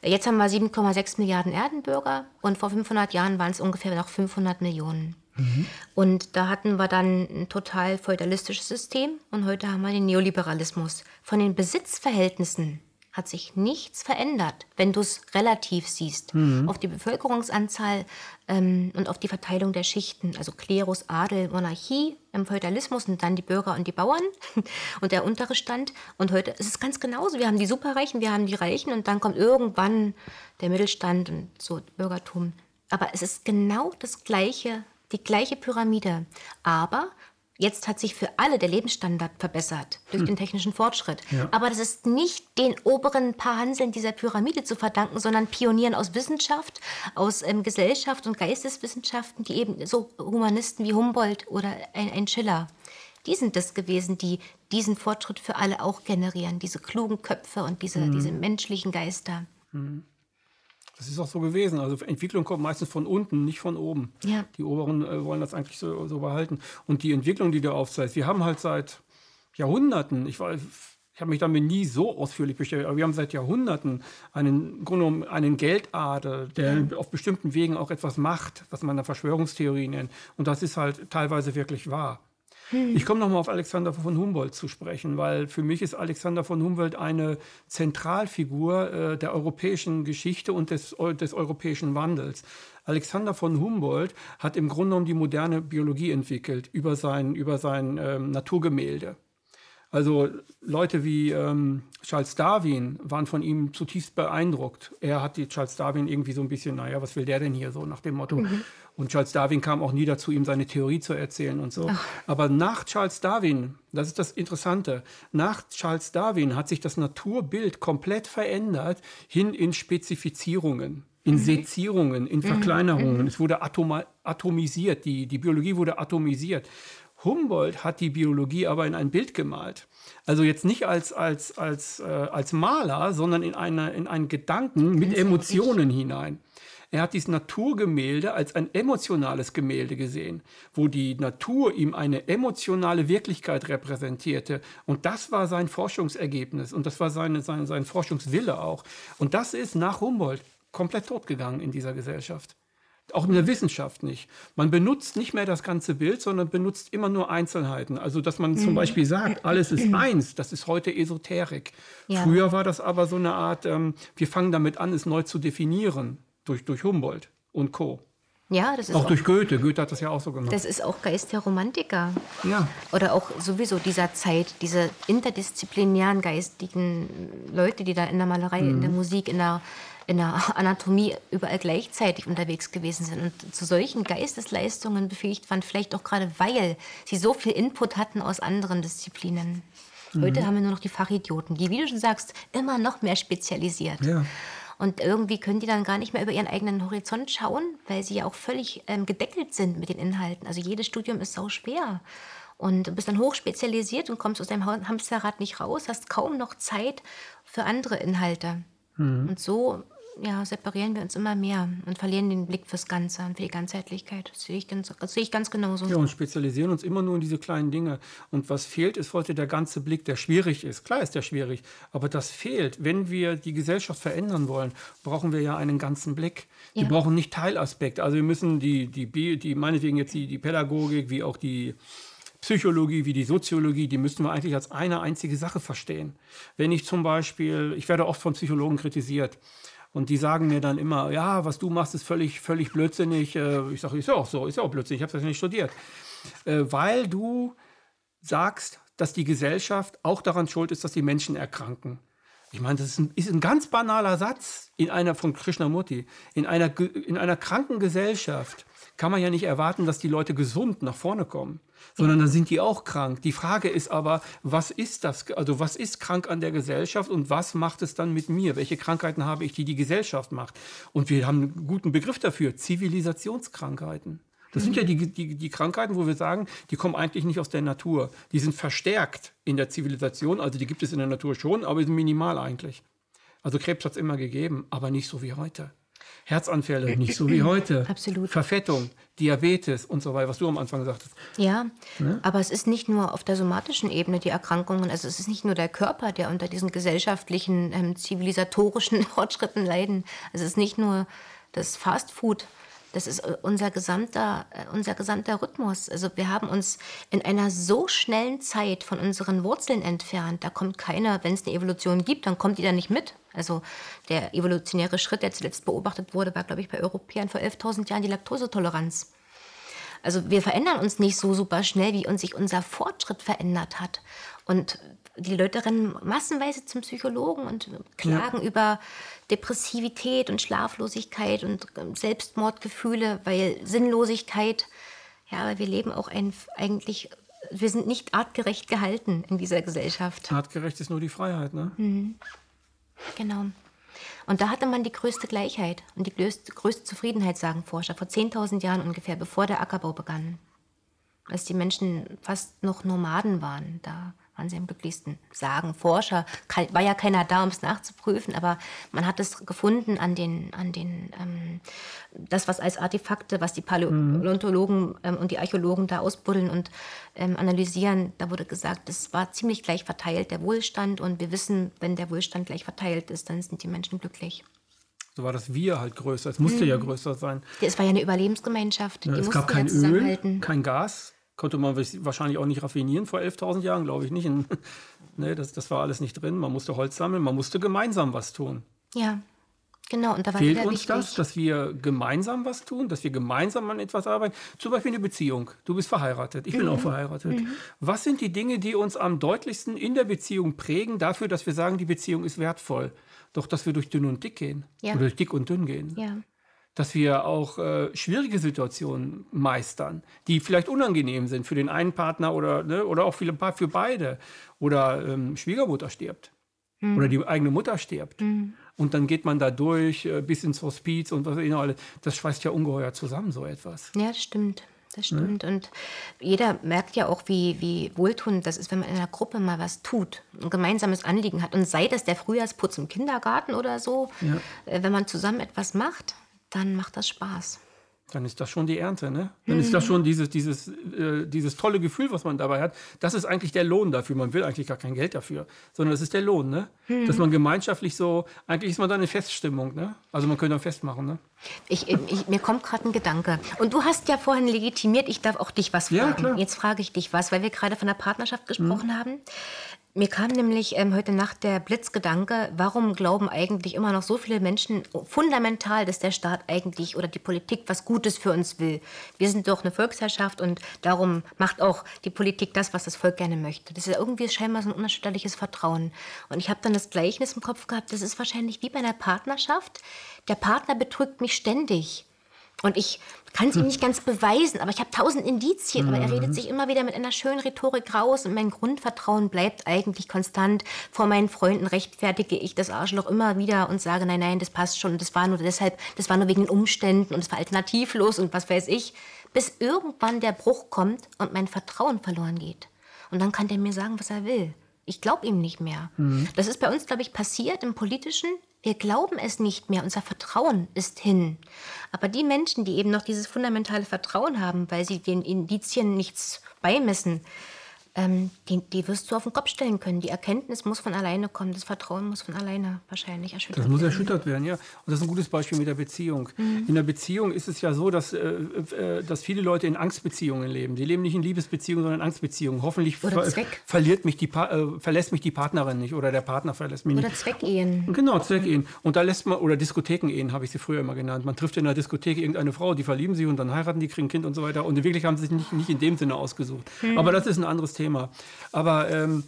Jetzt haben wir 7,6 Milliarden Erdenbürger und vor 500 Jahren waren es ungefähr noch 500 Millionen. Mhm. Und da hatten wir dann ein total feudalistisches System und heute haben wir den Neoliberalismus. Von den Besitzverhältnissen hat sich nichts verändert, wenn du es relativ siehst. Mhm. Auf die Bevölkerungsanzahl ähm, und auf die Verteilung der Schichten, also Klerus, Adel, Monarchie, im Feudalismus und dann die Bürger und die Bauern und der untere Stand. Und heute ist es ganz genauso. Wir haben die Superreichen, wir haben die Reichen und dann kommt irgendwann der Mittelstand und so Bürgertum. Aber es ist genau das gleiche, die gleiche Pyramide. Aber Jetzt hat sich für alle der Lebensstandard verbessert durch hm. den technischen Fortschritt. Ja. Aber das ist nicht den oberen paar Hanseln dieser Pyramide zu verdanken, sondern Pionieren aus Wissenschaft, aus ähm, Gesellschaft und Geisteswissenschaften, die eben so Humanisten wie Humboldt oder ein, ein Schiller. Die sind das gewesen, die diesen Fortschritt für alle auch generieren, diese klugen Köpfe und diese, mhm. diese menschlichen Geister. Mhm. Das ist auch so gewesen. Also Entwicklung kommt meistens von unten, nicht von oben. Ja. Die Oberen äh, wollen das eigentlich so, so, behalten. Und die Entwicklung, die du aufzeigst, wir haben halt seit Jahrhunderten, ich ich habe mich damit nie so ausführlich beschäftigt, aber wir haben seit Jahrhunderten einen, Grunde einen Geldadel, der ja. auf bestimmten Wegen auch etwas macht, was man eine Verschwörungstheorie nennt. Und das ist halt teilweise wirklich wahr. Hm. Ich komme nochmal auf Alexander von Humboldt zu sprechen, weil für mich ist Alexander von Humboldt eine Zentralfigur äh, der europäischen Geschichte und des, des europäischen Wandels. Alexander von Humboldt hat im Grunde genommen die moderne Biologie entwickelt über sein, über sein ähm, Naturgemälde. Also Leute wie ähm, Charles Darwin waren von ihm zutiefst beeindruckt. Er hat die Charles Darwin irgendwie so ein bisschen, naja, was will der denn hier so nach dem Motto? Mhm. Und Charles Darwin kam auch nie dazu, ihm seine Theorie zu erzählen und so. Ach. Aber nach Charles Darwin, das ist das Interessante, nach Charles Darwin hat sich das Naturbild komplett verändert hin in Spezifizierungen in mhm. Sezierungen, in mhm. Verkleinerungen. Mhm. Es wurde atomisiert, die, die Biologie wurde atomisiert. Humboldt hat die Biologie aber in ein Bild gemalt. Also jetzt nicht als, als, als, äh, als Maler, sondern in, eine, in einen Gedanken mit Emotionen hinein. Er hat dieses Naturgemälde als ein emotionales Gemälde gesehen, wo die Natur ihm eine emotionale Wirklichkeit repräsentierte. Und das war sein Forschungsergebnis und das war seine, sein, sein Forschungswille auch. Und das ist nach Humboldt komplett totgegangen in dieser Gesellschaft. Auch in der Wissenschaft nicht. Man benutzt nicht mehr das ganze Bild, sondern benutzt immer nur Einzelheiten. Also, dass man zum mhm. Beispiel sagt, alles ist eins, das ist heute Esoterik. Ja. Früher war das aber so eine Art, ähm, wir fangen damit an, es neu zu definieren, durch, durch Humboldt und Co. Ja, das ist auch, auch durch Goethe. Goethe hat das ja auch so gemacht. Das ist auch Geist der Romantiker. Ja. Oder auch sowieso dieser Zeit, diese interdisziplinären geistigen Leute, die da in der Malerei, mhm. in der Musik, in der in der Anatomie überall gleichzeitig unterwegs gewesen sind und zu solchen Geistesleistungen befähigt waren, vielleicht auch gerade weil sie so viel Input hatten aus anderen Disziplinen. Mhm. Heute haben wir nur noch die Fachidioten, die, wie du schon sagst, immer noch mehr spezialisiert. Ja. Und irgendwie können die dann gar nicht mehr über ihren eigenen Horizont schauen, weil sie ja auch völlig ähm, gedeckelt sind mit den Inhalten. Also jedes Studium ist sau schwer. Und du bist dann hochspezialisiert und kommst aus deinem Hamsterrad nicht raus, hast kaum noch Zeit für andere Inhalte. Mhm. Und so ja, separieren wir uns immer mehr und verlieren den Blick fürs Ganze und für die Ganzheitlichkeit. Das sehe ich ganz, sehe ich ganz genauso. Ja, und spezialisieren uns immer nur in diese kleinen Dinge. Und was fehlt, ist heute der ganze Blick, der schwierig ist. Klar ist der schwierig, aber das fehlt. Wenn wir die Gesellschaft verändern wollen, brauchen wir ja einen ganzen Blick. Wir ja. brauchen nicht Teilaspekte. Also wir müssen die, die, die meinetwegen jetzt die, die Pädagogik wie auch die Psychologie wie die Soziologie, die müssten wir eigentlich als eine einzige Sache verstehen. Wenn ich zum Beispiel, ich werde oft von Psychologen kritisiert, und die sagen mir dann immer, ja, was du machst, ist völlig, völlig blödsinnig. Äh, ich sage, ist ja auch so, ist ja auch blödsinnig, ich habe das nicht studiert. Äh, weil du sagst, dass die Gesellschaft auch daran schuld ist, dass die Menschen erkranken. Ich meine, das ist ein, ist ein, ganz banaler Satz in einer von Krishnamurti. In einer, in einer kranken Gesellschaft kann man ja nicht erwarten, dass die Leute gesund nach vorne kommen sondern dann sind die auch krank. Die Frage ist aber, was ist das? Also was ist krank an der Gesellschaft und was macht es dann mit mir? Welche Krankheiten habe ich, die die Gesellschaft macht? Und wir haben einen guten Begriff dafür, Zivilisationskrankheiten. Das sind ja die, die, die Krankheiten, wo wir sagen, die kommen eigentlich nicht aus der Natur. Die sind verstärkt in der Zivilisation, also die gibt es in der Natur schon, aber sind minimal eigentlich. Also Krebs hat es immer gegeben, aber nicht so wie heute. Herzanfälle, nicht so wie heute. Absolut. Verfettung, Diabetes und so weiter, was du am Anfang sagtest. Ja, ja, aber es ist nicht nur auf der somatischen Ebene die Erkrankungen, also es ist nicht nur der Körper, der unter diesen gesellschaftlichen, ähm, zivilisatorischen Fortschritten leiden. Es ist nicht nur das Fastfood, das ist äh, unser gesamter, äh, unser gesamter Rhythmus. Also wir haben uns in einer so schnellen Zeit von unseren Wurzeln entfernt. Da kommt keiner, wenn es eine Evolution gibt, dann kommt die da nicht mit. Also der evolutionäre Schritt, der zuletzt beobachtet wurde, war, glaube ich, bei Europäern vor 11.000 Jahren die Laktosetoleranz. Also wir verändern uns nicht so super schnell, wie uns sich unser Fortschritt verändert hat. Und die Leute rennen massenweise zum Psychologen und klagen ja. über Depressivität und Schlaflosigkeit und ähm, Selbstmordgefühle, weil Sinnlosigkeit, ja, weil wir leben auch ein, eigentlich, wir sind nicht artgerecht gehalten in dieser Gesellschaft. Artgerecht ist nur die Freiheit, ne? Mhm. Genau. Und da hatte man die größte Gleichheit und die größte, größte Zufriedenheit, sagen Forscher, vor 10.000 Jahren ungefähr, bevor der Ackerbau begann. Als die Menschen fast noch Nomaden waren, da waren sie am glücklichsten. Sagen Forscher, war ja keiner da, um es nachzuprüfen, aber man hat es gefunden an den, an den ähm, das, was als Artefakte, was die Paläontologen ähm, und die Archäologen da ausbuddeln und ähm, analysieren, da wurde gesagt, es war ziemlich gleich verteilt, der Wohlstand. Und wir wissen, wenn der Wohlstand gleich verteilt ist, dann sind die Menschen glücklich. So war das Wir halt größer. Es musste mhm. ja größer sein. Es war ja eine Überlebensgemeinschaft. Ja, es gab kein Öl, kein Gas, Konnte man wahrscheinlich auch nicht raffinieren vor 11.000 Jahren, glaube ich nicht. nee, das, das war alles nicht drin. Man musste Holz sammeln, man musste gemeinsam was tun. Ja, Genau, und da war Fehlt uns wichtig. das, dass wir gemeinsam was tun, dass wir gemeinsam an etwas arbeiten? Zum Beispiel eine Beziehung. Du bist verheiratet, ich bin mhm. auch verheiratet. Mhm. Was sind die Dinge, die uns am deutlichsten in der Beziehung prägen, dafür, dass wir sagen, die Beziehung ist wertvoll? Doch, dass wir durch dünn und dick gehen. Ja. Oder durch dick und dünn gehen. Ja. Dass wir auch äh, schwierige Situationen meistern, die vielleicht unangenehm sind für den einen Partner oder, ne, oder auch für, beide. Oder ähm, Schwiegermutter stirbt. Mhm. Oder die eigene Mutter stirbt. Mhm. Und dann geht man da durch äh, bis ins Hospiz und was immer alles. Das schweißt ja ungeheuer zusammen, so etwas. Ja, das stimmt. Das ne? stimmt. Ne? Und jeder merkt ja auch, wie, wie wohltuend das ist, wenn man in einer Gruppe mal was tut, ein gemeinsames Anliegen hat. Und sei das der Frühjahrsputz im Kindergarten oder so, ja. äh, wenn man zusammen etwas macht, dann macht das Spaß. Dann ist das schon die Ernte, ne? Dann mhm. ist das schon dieses, dieses, äh, dieses tolle Gefühl, was man dabei hat. Das ist eigentlich der Lohn dafür. Man will eigentlich gar kein Geld dafür, sondern das ist der Lohn, ne? Mhm. Dass man gemeinschaftlich so, eigentlich ist man dann in Feststimmung, ne? Also man könnte dann festmachen, ne? Ich, ich, mir kommt gerade ein Gedanke. Und du hast ja vorhin legitimiert, ich darf auch dich was fragen. Ja, klar. Jetzt frage ich dich was, weil wir gerade von der Partnerschaft gesprochen mhm. haben. Mir kam nämlich ähm, heute Nacht der Blitzgedanke, warum glauben eigentlich immer noch so viele Menschen fundamental, dass der Staat eigentlich oder die Politik was Gutes für uns will. Wir sind doch eine Volksherrschaft und darum macht auch die Politik das, was das Volk gerne möchte. Das ist irgendwie scheinbar so ein unerschütterliches Vertrauen. Und ich habe dann das Gleichnis im Kopf gehabt, das ist wahrscheinlich wie bei einer Partnerschaft. Der Partner betrügt mich ständig. Und ich kann es ihm nicht ganz beweisen, aber ich habe tausend Indizien. Aber er redet mhm. sich immer wieder mit einer schönen Rhetorik raus und mein Grundvertrauen bleibt eigentlich konstant. Vor meinen Freunden rechtfertige ich das Arschloch immer wieder und sage, nein, nein, das passt schon. Das war nur deshalb, das war nur wegen den Umständen und es war alternativlos und was weiß ich. Bis irgendwann der Bruch kommt und mein Vertrauen verloren geht. Und dann kann der mir sagen, was er will. Ich glaube ihm nicht mehr. Mhm. Das ist bei uns, glaube ich, passiert im Politischen. Wir glauben es nicht mehr, unser Vertrauen ist hin. Aber die Menschen, die eben noch dieses fundamentale Vertrauen haben, weil sie den Indizien nichts beimessen, ähm, die, die, wirst du auf den Kopf stellen können. Die Erkenntnis muss von alleine kommen, das Vertrauen muss von alleine wahrscheinlich erschüttert werden. Das muss erschüttert werden, ja. Und das ist ein gutes Beispiel mit der Beziehung. Mhm. In der Beziehung ist es ja so, dass, äh, äh, dass viele Leute in Angstbeziehungen leben. Die leben nicht in Liebesbeziehungen, sondern in Angstbeziehungen. Hoffentlich ver verliert mich die äh, verlässt mich die Partnerin nicht oder der Partner verlässt mich oder nicht. Oder Zweckehen. Genau, Zweckehen. Und da lässt man, oder Diskothekenehen habe ich sie früher immer genannt. Man trifft in der Diskothek irgendeine Frau, die verlieben sich und dann heiraten die, kriegen ein Kind und so weiter. Und wirklich haben sie sich nicht, nicht in dem Sinne ausgesucht. Mhm. Aber das ist ein anderes Thema. Aber ähm,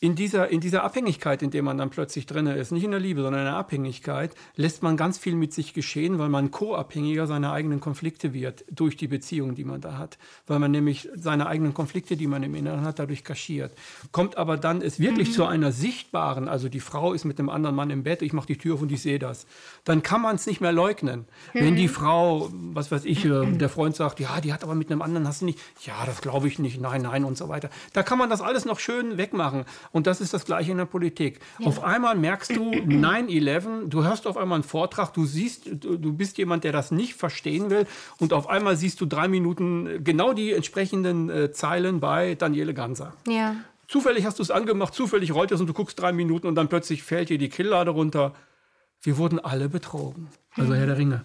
in dieser, in dieser Abhängigkeit, in der man dann plötzlich drin ist, nicht in der Liebe, sondern in der Abhängigkeit, lässt man ganz viel mit sich geschehen, weil man co-abhängiger seiner eigenen Konflikte wird durch die Beziehung, die man da hat. Weil man nämlich seine eigenen Konflikte, die man im Inneren hat, dadurch kaschiert. Kommt aber dann es wirklich mhm. zu einer sichtbaren, also die Frau ist mit einem anderen Mann im Bett, ich mache die Tür auf und ich sehe das, dann kann man es nicht mehr leugnen. Mhm. Wenn die Frau, was weiß ich, äh, der Freund sagt, ja, die hat aber mit einem anderen, hast du nicht, ja, das glaube ich nicht, nein, nein und so weiter. Da kann man das alles noch schön wegmachen. Und das ist das Gleiche in der Politik. Ja. Auf einmal merkst du 9-11, du hörst auf einmal einen Vortrag, du siehst, du, bist jemand, der das nicht verstehen will. Und auf einmal siehst du drei Minuten genau die entsprechenden äh, Zeilen bei Daniele Ganser. Ja. Zufällig hast du es angemacht, zufällig rollt es und du guckst drei Minuten und dann plötzlich fällt dir die Killlade runter. Wir wurden alle betrogen. Also hm. Herr der Ringe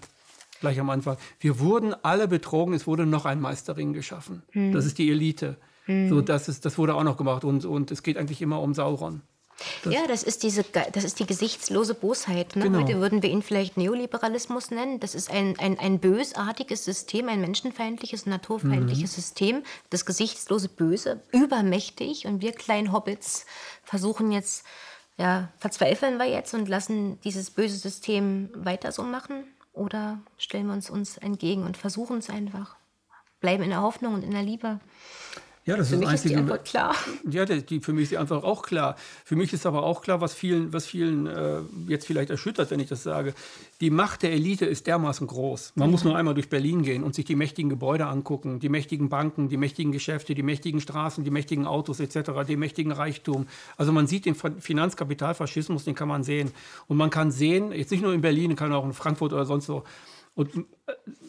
gleich am Anfang. Wir wurden alle betrogen, es wurde noch ein Meisterring geschaffen. Hm. Das ist die Elite. Mhm. So, das, ist, das wurde auch noch gemacht und, und es geht eigentlich immer um Sauron. Das ja, das ist, diese, das ist die gesichtslose Bosheit. Ne? Genau. Heute würden wir ihn vielleicht Neoliberalismus nennen. Das ist ein, ein, ein bösartiges System, ein menschenfeindliches, naturfeindliches mhm. System. Das gesichtslose Böse, übermächtig. Und wir kleinen Hobbits versuchen jetzt, ja, verzweifeln wir jetzt und lassen dieses böse System weiter so machen? Oder stellen wir uns uns entgegen und versuchen es einfach? Bleiben in der Hoffnung und in der Liebe. Ja, das für ist mich einzige, ist die Antwort klar. Ja, die, für mich ist die Antwort auch klar. Für mich ist aber auch klar, was vielen, was vielen äh, jetzt vielleicht erschüttert, wenn ich das sage. Die Macht der Elite ist dermaßen groß. Man mhm. muss nur einmal durch Berlin gehen und sich die mächtigen Gebäude angucken, die mächtigen Banken, die mächtigen Geschäfte, die mächtigen Straßen, die mächtigen Autos etc., den mächtigen Reichtum. Also man sieht den Finanzkapitalfaschismus, den kann man sehen. Und man kann sehen, jetzt nicht nur in Berlin, kann auch in Frankfurt oder sonst wo, und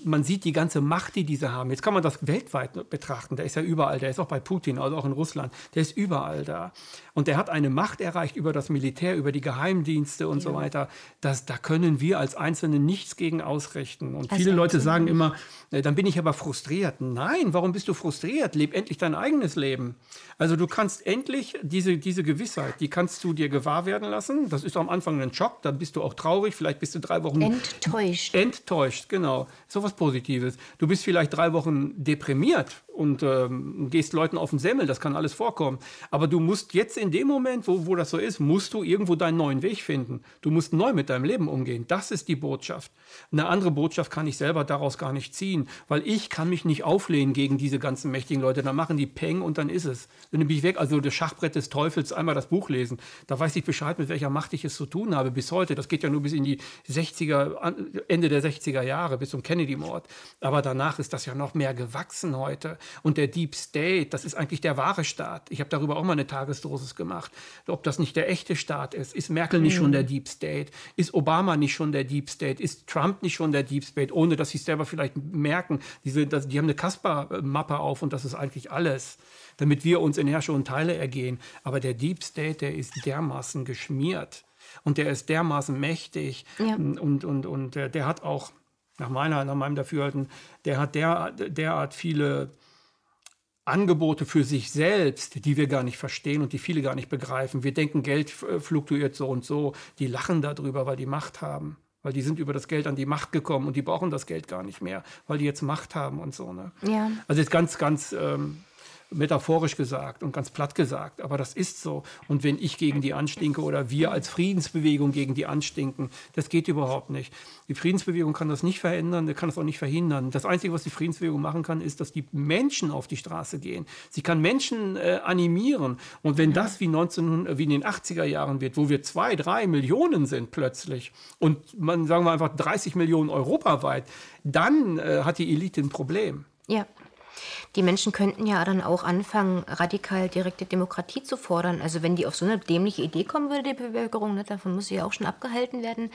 man sieht die ganze Macht, die diese haben. Jetzt kann man das weltweit betrachten. Der ist ja überall. Der ist auch bei Putin, also auch in Russland. Der ist überall da. Und der hat eine Macht erreicht über das Militär, über die Geheimdienste und ja. so weiter. Das, da können wir als Einzelne nichts gegen ausrichten. Und also viele Leute sagen immer, äh, dann bin ich aber frustriert. Nein, warum bist du frustriert? Leb endlich dein eigenes Leben. Also du kannst endlich diese, diese Gewissheit, die kannst du dir gewahr werden lassen. Das ist am Anfang ein Schock, dann bist du auch traurig, vielleicht bist du drei Wochen enttäuscht. Enttäuscht, genau. So was Positives. Du bist vielleicht drei Wochen deprimiert und ähm, gehst Leuten auf den Semmel, das kann alles vorkommen. Aber du musst jetzt in dem Moment, wo, wo das so ist, musst du irgendwo deinen neuen Weg finden. Du musst neu mit deinem Leben umgehen. Das ist die Botschaft. Eine andere Botschaft kann ich selber daraus gar nicht ziehen, weil ich kann mich nicht auflehnen gegen diese ganzen mächtigen Leute. Dann machen die Peng und dann ist es. Dann bin ich weg. Also das Schachbrett des Teufels, einmal das Buch lesen. Da weiß ich Bescheid, mit welcher Macht ich es zu tun habe bis heute. Das geht ja nur bis in die 60er, Ende der 60er Jahre, bis zum Kennedy-Mord. Aber danach ist das ja noch mehr gewachsen heute. Und der Deep State, das ist eigentlich der wahre Staat. Ich habe darüber auch mal eine Tagesdosis gemacht, ob das nicht der echte Staat ist. Ist Merkel nicht mhm. schon der Deep State? Ist Obama nicht schon der Deep State? Ist Trump nicht schon der Deep State? Ohne dass sie es selber vielleicht merken. Diese, das, die haben eine Kasper-Mappe auf und das ist eigentlich alles damit wir uns in Herrscher und Teile ergehen. Aber der Deep State, der ist dermaßen geschmiert und der ist dermaßen mächtig ja. und, und, und der, der hat auch, nach, meiner, nach meinem Dafürhalten, der hat der, derart viele Angebote für sich selbst, die wir gar nicht verstehen und die viele gar nicht begreifen. Wir denken, Geld fluktuiert so und so. Die lachen darüber, weil die Macht haben. Weil die sind über das Geld an die Macht gekommen und die brauchen das Geld gar nicht mehr, weil die jetzt Macht haben und so. Ne? Ja. Also jetzt ganz, ganz ähm, metaphorisch gesagt und ganz platt gesagt, aber das ist so. Und wenn ich gegen die anstinke oder wir als Friedensbewegung gegen die anstinken, das geht überhaupt nicht. Die Friedensbewegung kann das nicht verändern, kann das auch nicht verhindern. Das Einzige, was die Friedensbewegung machen kann, ist, dass die Menschen auf die Straße gehen. Sie kann Menschen äh, animieren. Und wenn das wie, 19, wie in den 80er Jahren wird, wo wir zwei, drei Millionen sind plötzlich und man sagen wir einfach 30 Millionen europaweit, dann äh, hat die Elite ein Problem. Ja. Die Menschen könnten ja dann auch anfangen, radikal direkte Demokratie zu fordern. Also wenn die auf so eine dämliche Idee kommen würde, die Bevölkerung, ne, davon muss sie ja auch schon abgehalten werden.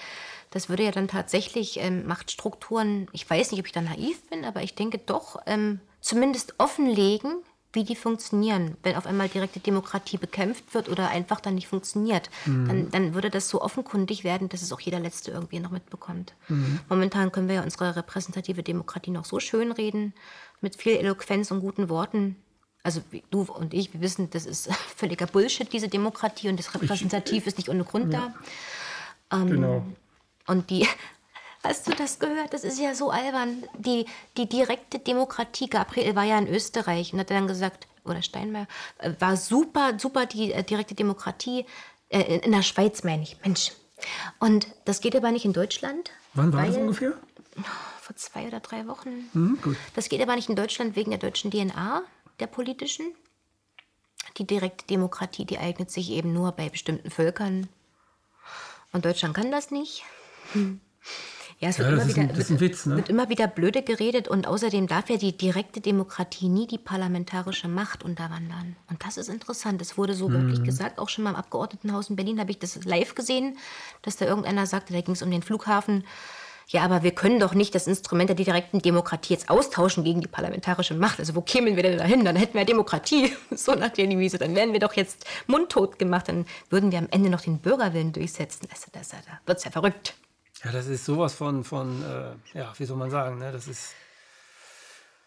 Das würde ja dann tatsächlich ähm, Machtstrukturen, ich weiß nicht, ob ich da naiv bin, aber ich denke doch, ähm, zumindest offenlegen, wie die funktionieren. Wenn auf einmal direkte Demokratie bekämpft wird oder einfach dann nicht funktioniert, mhm. dann, dann, würde das so offenkundig werden, dass es auch jeder Letzte irgendwie noch mitbekommt. Mhm. Momentan können wir ja unsere repräsentative Demokratie noch so schön reden, mit viel Eloquenz und guten Worten. Also du und ich, wir wissen, das ist völliger Bullshit, diese Demokratie, und das Repräsentativ ist nicht ohne Grund ja. da. Ähm, genau. Und die, Hast du das gehört? Das ist ja so albern. Die, die direkte Demokratie, Gabriel war ja in Österreich und hat dann gesagt, oder Steinmeier, äh, war super, super die äh, direkte Demokratie. Äh, in der Schweiz meine ich, Mensch. Und das geht aber nicht in Deutschland. Wann war das ungefähr? Vor zwei oder drei Wochen. Mhm, gut. Das geht aber nicht in Deutschland wegen der deutschen DNA, der politischen. Die direkte Demokratie, die eignet sich eben nur bei bestimmten Völkern. Und Deutschland kann das nicht. Hm. Ja, es wird, ja, immer, wieder, ein, wird, Witz, ne? wird immer wieder blöde geredet und außerdem darf ja die direkte Demokratie nie die parlamentarische Macht unterwandern. Und das ist interessant. Es wurde so mhm. wirklich gesagt, auch schon mal im Abgeordnetenhaus in Berlin habe ich das live gesehen, dass da irgendeiner sagte, da ging es um den Flughafen. Ja, aber wir können doch nicht das Instrument der direkten Demokratie jetzt austauschen gegen die parlamentarische Macht. Also wo kämen wir denn dahin? Dann hätten wir Demokratie, so nach der Devise. Dann wären wir doch jetzt mundtot gemacht. Dann würden wir am Ende noch den Bürgerwillen durchsetzen. Also das, da wird es ja verrückt. Ja, das ist sowas von, von äh, ja, wie soll man sagen, ne? das ist,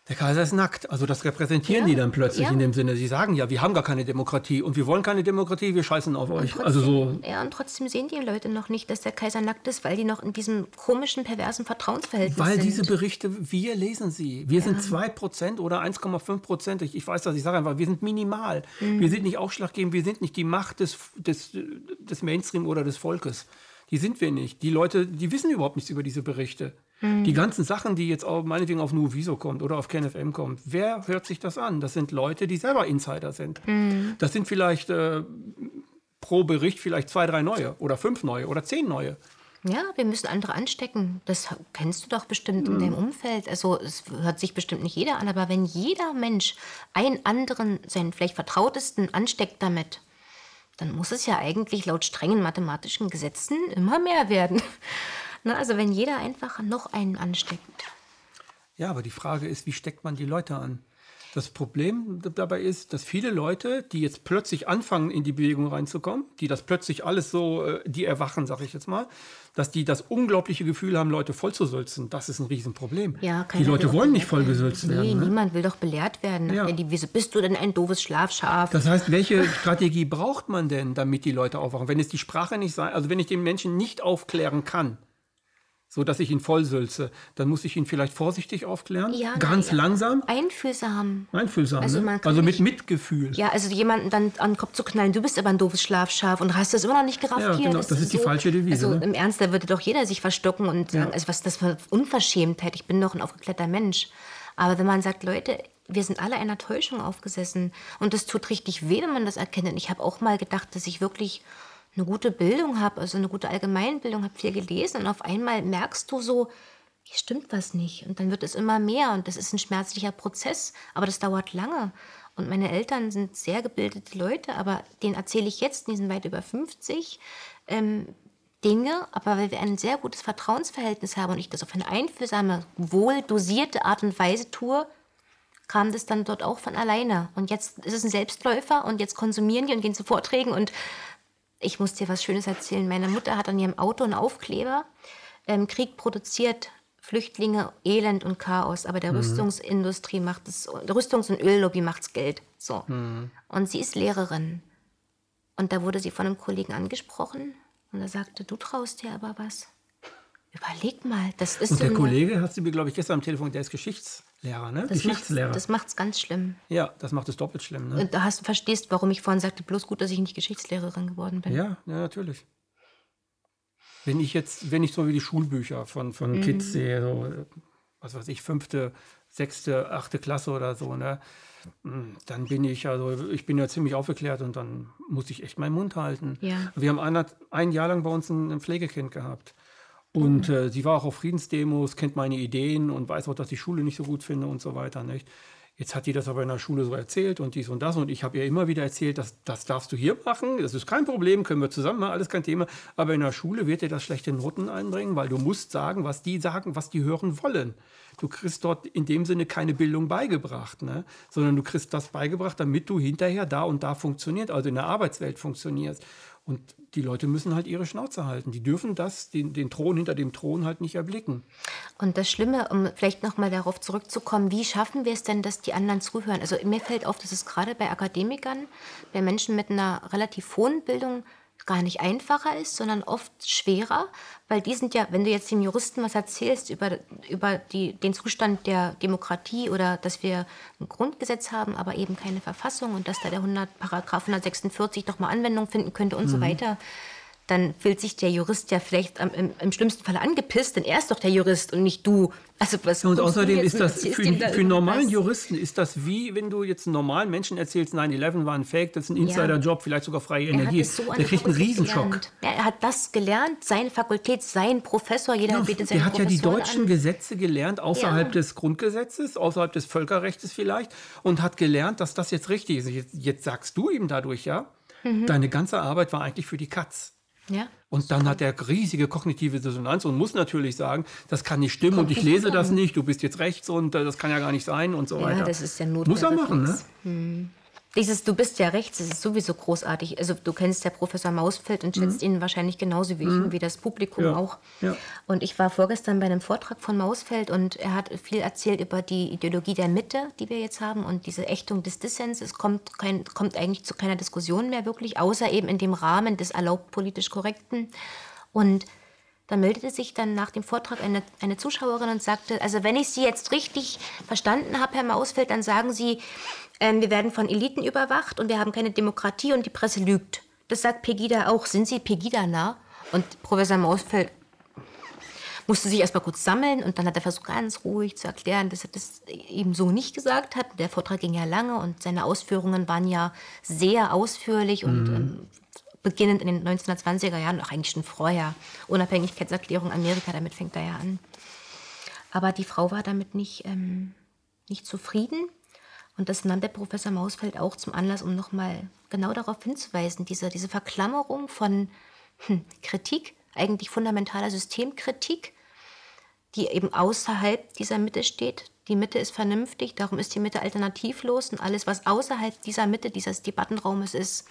der Kaiser ist nackt. Also das repräsentieren ja, die dann plötzlich ja. in dem Sinne. Sie sagen ja, wir haben gar keine Demokratie und wir wollen keine Demokratie, wir scheißen auf euch. Trotzdem, also so. Ja, und trotzdem sehen die Leute noch nicht, dass der Kaiser nackt ist, weil die noch in diesem komischen, perversen Vertrauensverhältnis weil sind. Weil diese Berichte, wir lesen sie. Wir ja. sind 2% oder 1,5%. Ich, ich weiß das, ich sage einfach, wir sind minimal. Mhm. Wir sind nicht ausschlaggebend, wir sind nicht die Macht des, des, des Mainstream oder des Volkes. Die sind wir nicht. Die Leute, die wissen überhaupt nichts über diese Berichte. Mhm. Die ganzen Sachen, die jetzt auch meinetwegen auf Nuviso kommt oder auf KenFM kommt, wer hört sich das an? Das sind Leute, die selber Insider sind. Mhm. Das sind vielleicht äh, pro Bericht vielleicht zwei, drei neue oder fünf neue oder zehn neue. Ja, wir müssen andere anstecken. Das kennst du doch bestimmt mhm. in deinem Umfeld. Also es hört sich bestimmt nicht jeder an, aber wenn jeder Mensch einen anderen, seinen vielleicht vertrautesten ansteckt damit, dann muss es ja eigentlich laut strengen mathematischen Gesetzen immer mehr werden. Na, also wenn jeder einfach noch einen ansteckt, Ja, aber die Frage ist, wie steckt man die Leute an? Das Problem dabei ist, dass viele Leute, die jetzt plötzlich anfangen, in die Bewegung reinzukommen, die das plötzlich alles so, äh, die erwachen, sag ich jetzt mal, dass die das unglaubliche Gefühl haben, Leute vollzusülzen. Das ist ein Riesenproblem. Ja, die Leute wollen nicht vollgesülzt nee, werden. Nee, ne? niemand will doch belehrt werden. Ja. Die, wieso bist du denn ein doofes Schlafschaf? Das heißt, welche Strategie braucht man denn, damit die Leute aufwachen? Wenn es die Sprache nicht sei, also wenn ich den Menschen nicht aufklären kann, so dass ich ihn vollsülze. Dann muss ich ihn vielleicht vorsichtig aufklären, ja, ganz ja. langsam. Einfühlsam. Einfühlsam, also, ne? also mit Mitgefühl. Ja, also jemanden dann an den Kopf zu knallen, du bist aber ein doofes Schlafschaf und hast das immer noch nicht gerafft. Ja, genau, das, das ist so, die falsche Devise. Also ne? im Ernst, da würde doch jeder sich verstocken und sagen, also was das für Unverschämtheit, ich bin doch ein aufgeklärter Mensch. Aber wenn man sagt, Leute, wir sind alle einer Täuschung aufgesessen und das tut richtig weh, wenn man das erkennt. Und ich habe auch mal gedacht, dass ich wirklich eine gute Bildung habe, also eine gute Allgemeinbildung, habe viel gelesen und auf einmal merkst du so, hier stimmt was nicht. Und dann wird es immer mehr und das ist ein schmerzlicher Prozess, aber das dauert lange. Und meine Eltern sind sehr gebildete Leute, aber denen erzähle ich jetzt, die sind weit über 50, ähm, Dinge, aber weil wir ein sehr gutes Vertrauensverhältnis haben und ich das auf eine einfühlsame, wohl dosierte Art und Weise tue, kam das dann dort auch von alleine. Und jetzt ist es ein Selbstläufer und jetzt konsumieren die und gehen zu Vorträgen und ich muss dir was Schönes erzählen. Meine Mutter hat an ihrem Auto einen Aufkleber. Ähm, Krieg produziert Flüchtlinge, Elend und Chaos, aber der mhm. Rüstungsindustrie macht es, der Rüstungs- und Öllobby macht's Geld. So. Mhm. Und sie ist Lehrerin. Und da wurde sie von einem Kollegen angesprochen und er sagte, du traust dir aber was. Überleg mal, das ist. Und der so Kollege hat sie mir, glaube ich, gestern am Telefon, der ist Geschichts Lehrer, ne? Das Geschichtslehrer. Macht's, das macht es ganz schlimm. Ja, das macht es doppelt schlimm. Ne? Und da hast, verstehst, warum ich vorhin sagte, bloß gut, dass ich nicht Geschichtslehrerin geworden bin. Ja, ja, natürlich. Wenn ich jetzt, wenn ich so wie die Schulbücher von, von mhm. Kids sehe, so, was weiß ich, fünfte, sechste, achte Klasse oder so, ne? Hm, dann bin ich, also ich bin ja ziemlich aufgeklärt und dann muss ich echt meinen Mund halten. Ja. Wir haben ein, ein Jahr lang bei uns ein, ein Pflegekind gehabt. Und äh, sie war auch auf Friedensdemos, kennt meine Ideen und weiß auch, dass ich die Schule nicht so gut finde und so weiter. Nicht? Jetzt hat die das aber in der Schule so erzählt und dies und das. Und ich habe ihr immer wieder erzählt, dass, das darfst du hier machen. Das ist kein Problem, können wir zusammen machen, alles kein Thema. Aber in der Schule wird dir das schlechte Noten einbringen, weil du musst sagen, was die sagen, was die hören wollen. Du kriegst dort in dem Sinne keine Bildung beigebracht, ne? sondern du kriegst das beigebracht, damit du hinterher da und da funktioniert, also in der Arbeitswelt funktionierst. Und die Leute müssen halt ihre Schnauze halten. Die dürfen das, den, den Thron hinter dem Thron halt nicht erblicken. Und das Schlimme, um vielleicht nochmal darauf zurückzukommen, wie schaffen wir es denn, dass die anderen zuhören? Also mir fällt auf, dass es gerade bei Akademikern, bei Menschen mit einer relativ hohen Bildung gar nicht einfacher ist, sondern oft schwerer, weil die sind ja, wenn du jetzt den Juristen was erzählst über, über die, den Zustand der Demokratie oder dass wir ein Grundgesetz haben, aber eben keine Verfassung und dass da der 100, Paragraph 146 doch mal Anwendung finden könnte und mhm. so weiter, dann fühlt sich der Jurist ja vielleicht im, im, schlimmsten Fall angepisst, denn er ist doch der Jurist und nicht du. Also was und außerdem ist das für, für einen normalen Juristen ist das wie, wenn du jetzt einen normalen Menschen erzählst, 9-11 war ein Fake, das ist ein Insider-Job, vielleicht sogar freie Energie. So der kriegt einen Riesenschock. Ja, er hat das gelernt, seine Fakultät, sein Professor, jeder ja, bietet seinen Der hat ja die deutschen an. Gesetze gelernt, außerhalb ja. des Grundgesetzes, außerhalb des Völkerrechts vielleicht, und hat gelernt, dass das jetzt richtig ist. Jetzt, jetzt sagst du ihm dadurch, ja, mhm. deine ganze Arbeit war eigentlich für die Katz. Ja. Und dann hat er riesige kognitive Dissonanz und muss natürlich sagen, das kann nicht stimmen und ich lese das nicht, du bist jetzt rechts und äh, das kann ja gar nicht sein und so ja, weiter. Das ist ja Muss er machen, ne? Hm. Dieses Du bist ja rechts, das ist sowieso großartig. Also du kennst ja Professor Mausfeld und schätzt mhm. ihn wahrscheinlich genauso wie ich mhm. wie das Publikum ja. auch. Ja. Und ich war vorgestern bei einem Vortrag von Mausfeld und er hat viel erzählt über die Ideologie der Mitte, die wir jetzt haben und diese Ächtung des Dissens. Es kommt, kein, kommt eigentlich zu keiner Diskussion mehr wirklich, außer eben in dem Rahmen des erlaubt politisch Korrekten. Und da meldete sich dann nach dem Vortrag eine, eine Zuschauerin und sagte, also wenn ich Sie jetzt richtig verstanden habe, Herr Mausfeld, dann sagen Sie, ähm, wir werden von Eliten überwacht und wir haben keine Demokratie und die Presse lügt. Das sagt Pegida auch. Sind Sie Pegida-nah? Und Professor Mausfeld musste sich erstmal kurz sammeln und dann hat er versucht, ganz ruhig zu erklären, dass er das eben so nicht gesagt hat. Der Vortrag ging ja lange und seine Ausführungen waren ja sehr ausführlich und mhm. ähm, beginnend in den 1920er Jahren, auch eigentlich schon vorher. Unabhängigkeitserklärung Amerika, damit fängt er ja an. Aber die Frau war damit nicht, ähm, nicht zufrieden und das nahm der Professor Mausfeld auch zum Anlass, um nochmal genau darauf hinzuweisen, diese, diese Verklammerung von hm, Kritik, eigentlich fundamentaler Systemkritik, die eben außerhalb dieser Mitte steht. Die Mitte ist vernünftig, darum ist die Mitte alternativlos und alles, was außerhalb dieser Mitte, dieses Debattenraumes ist,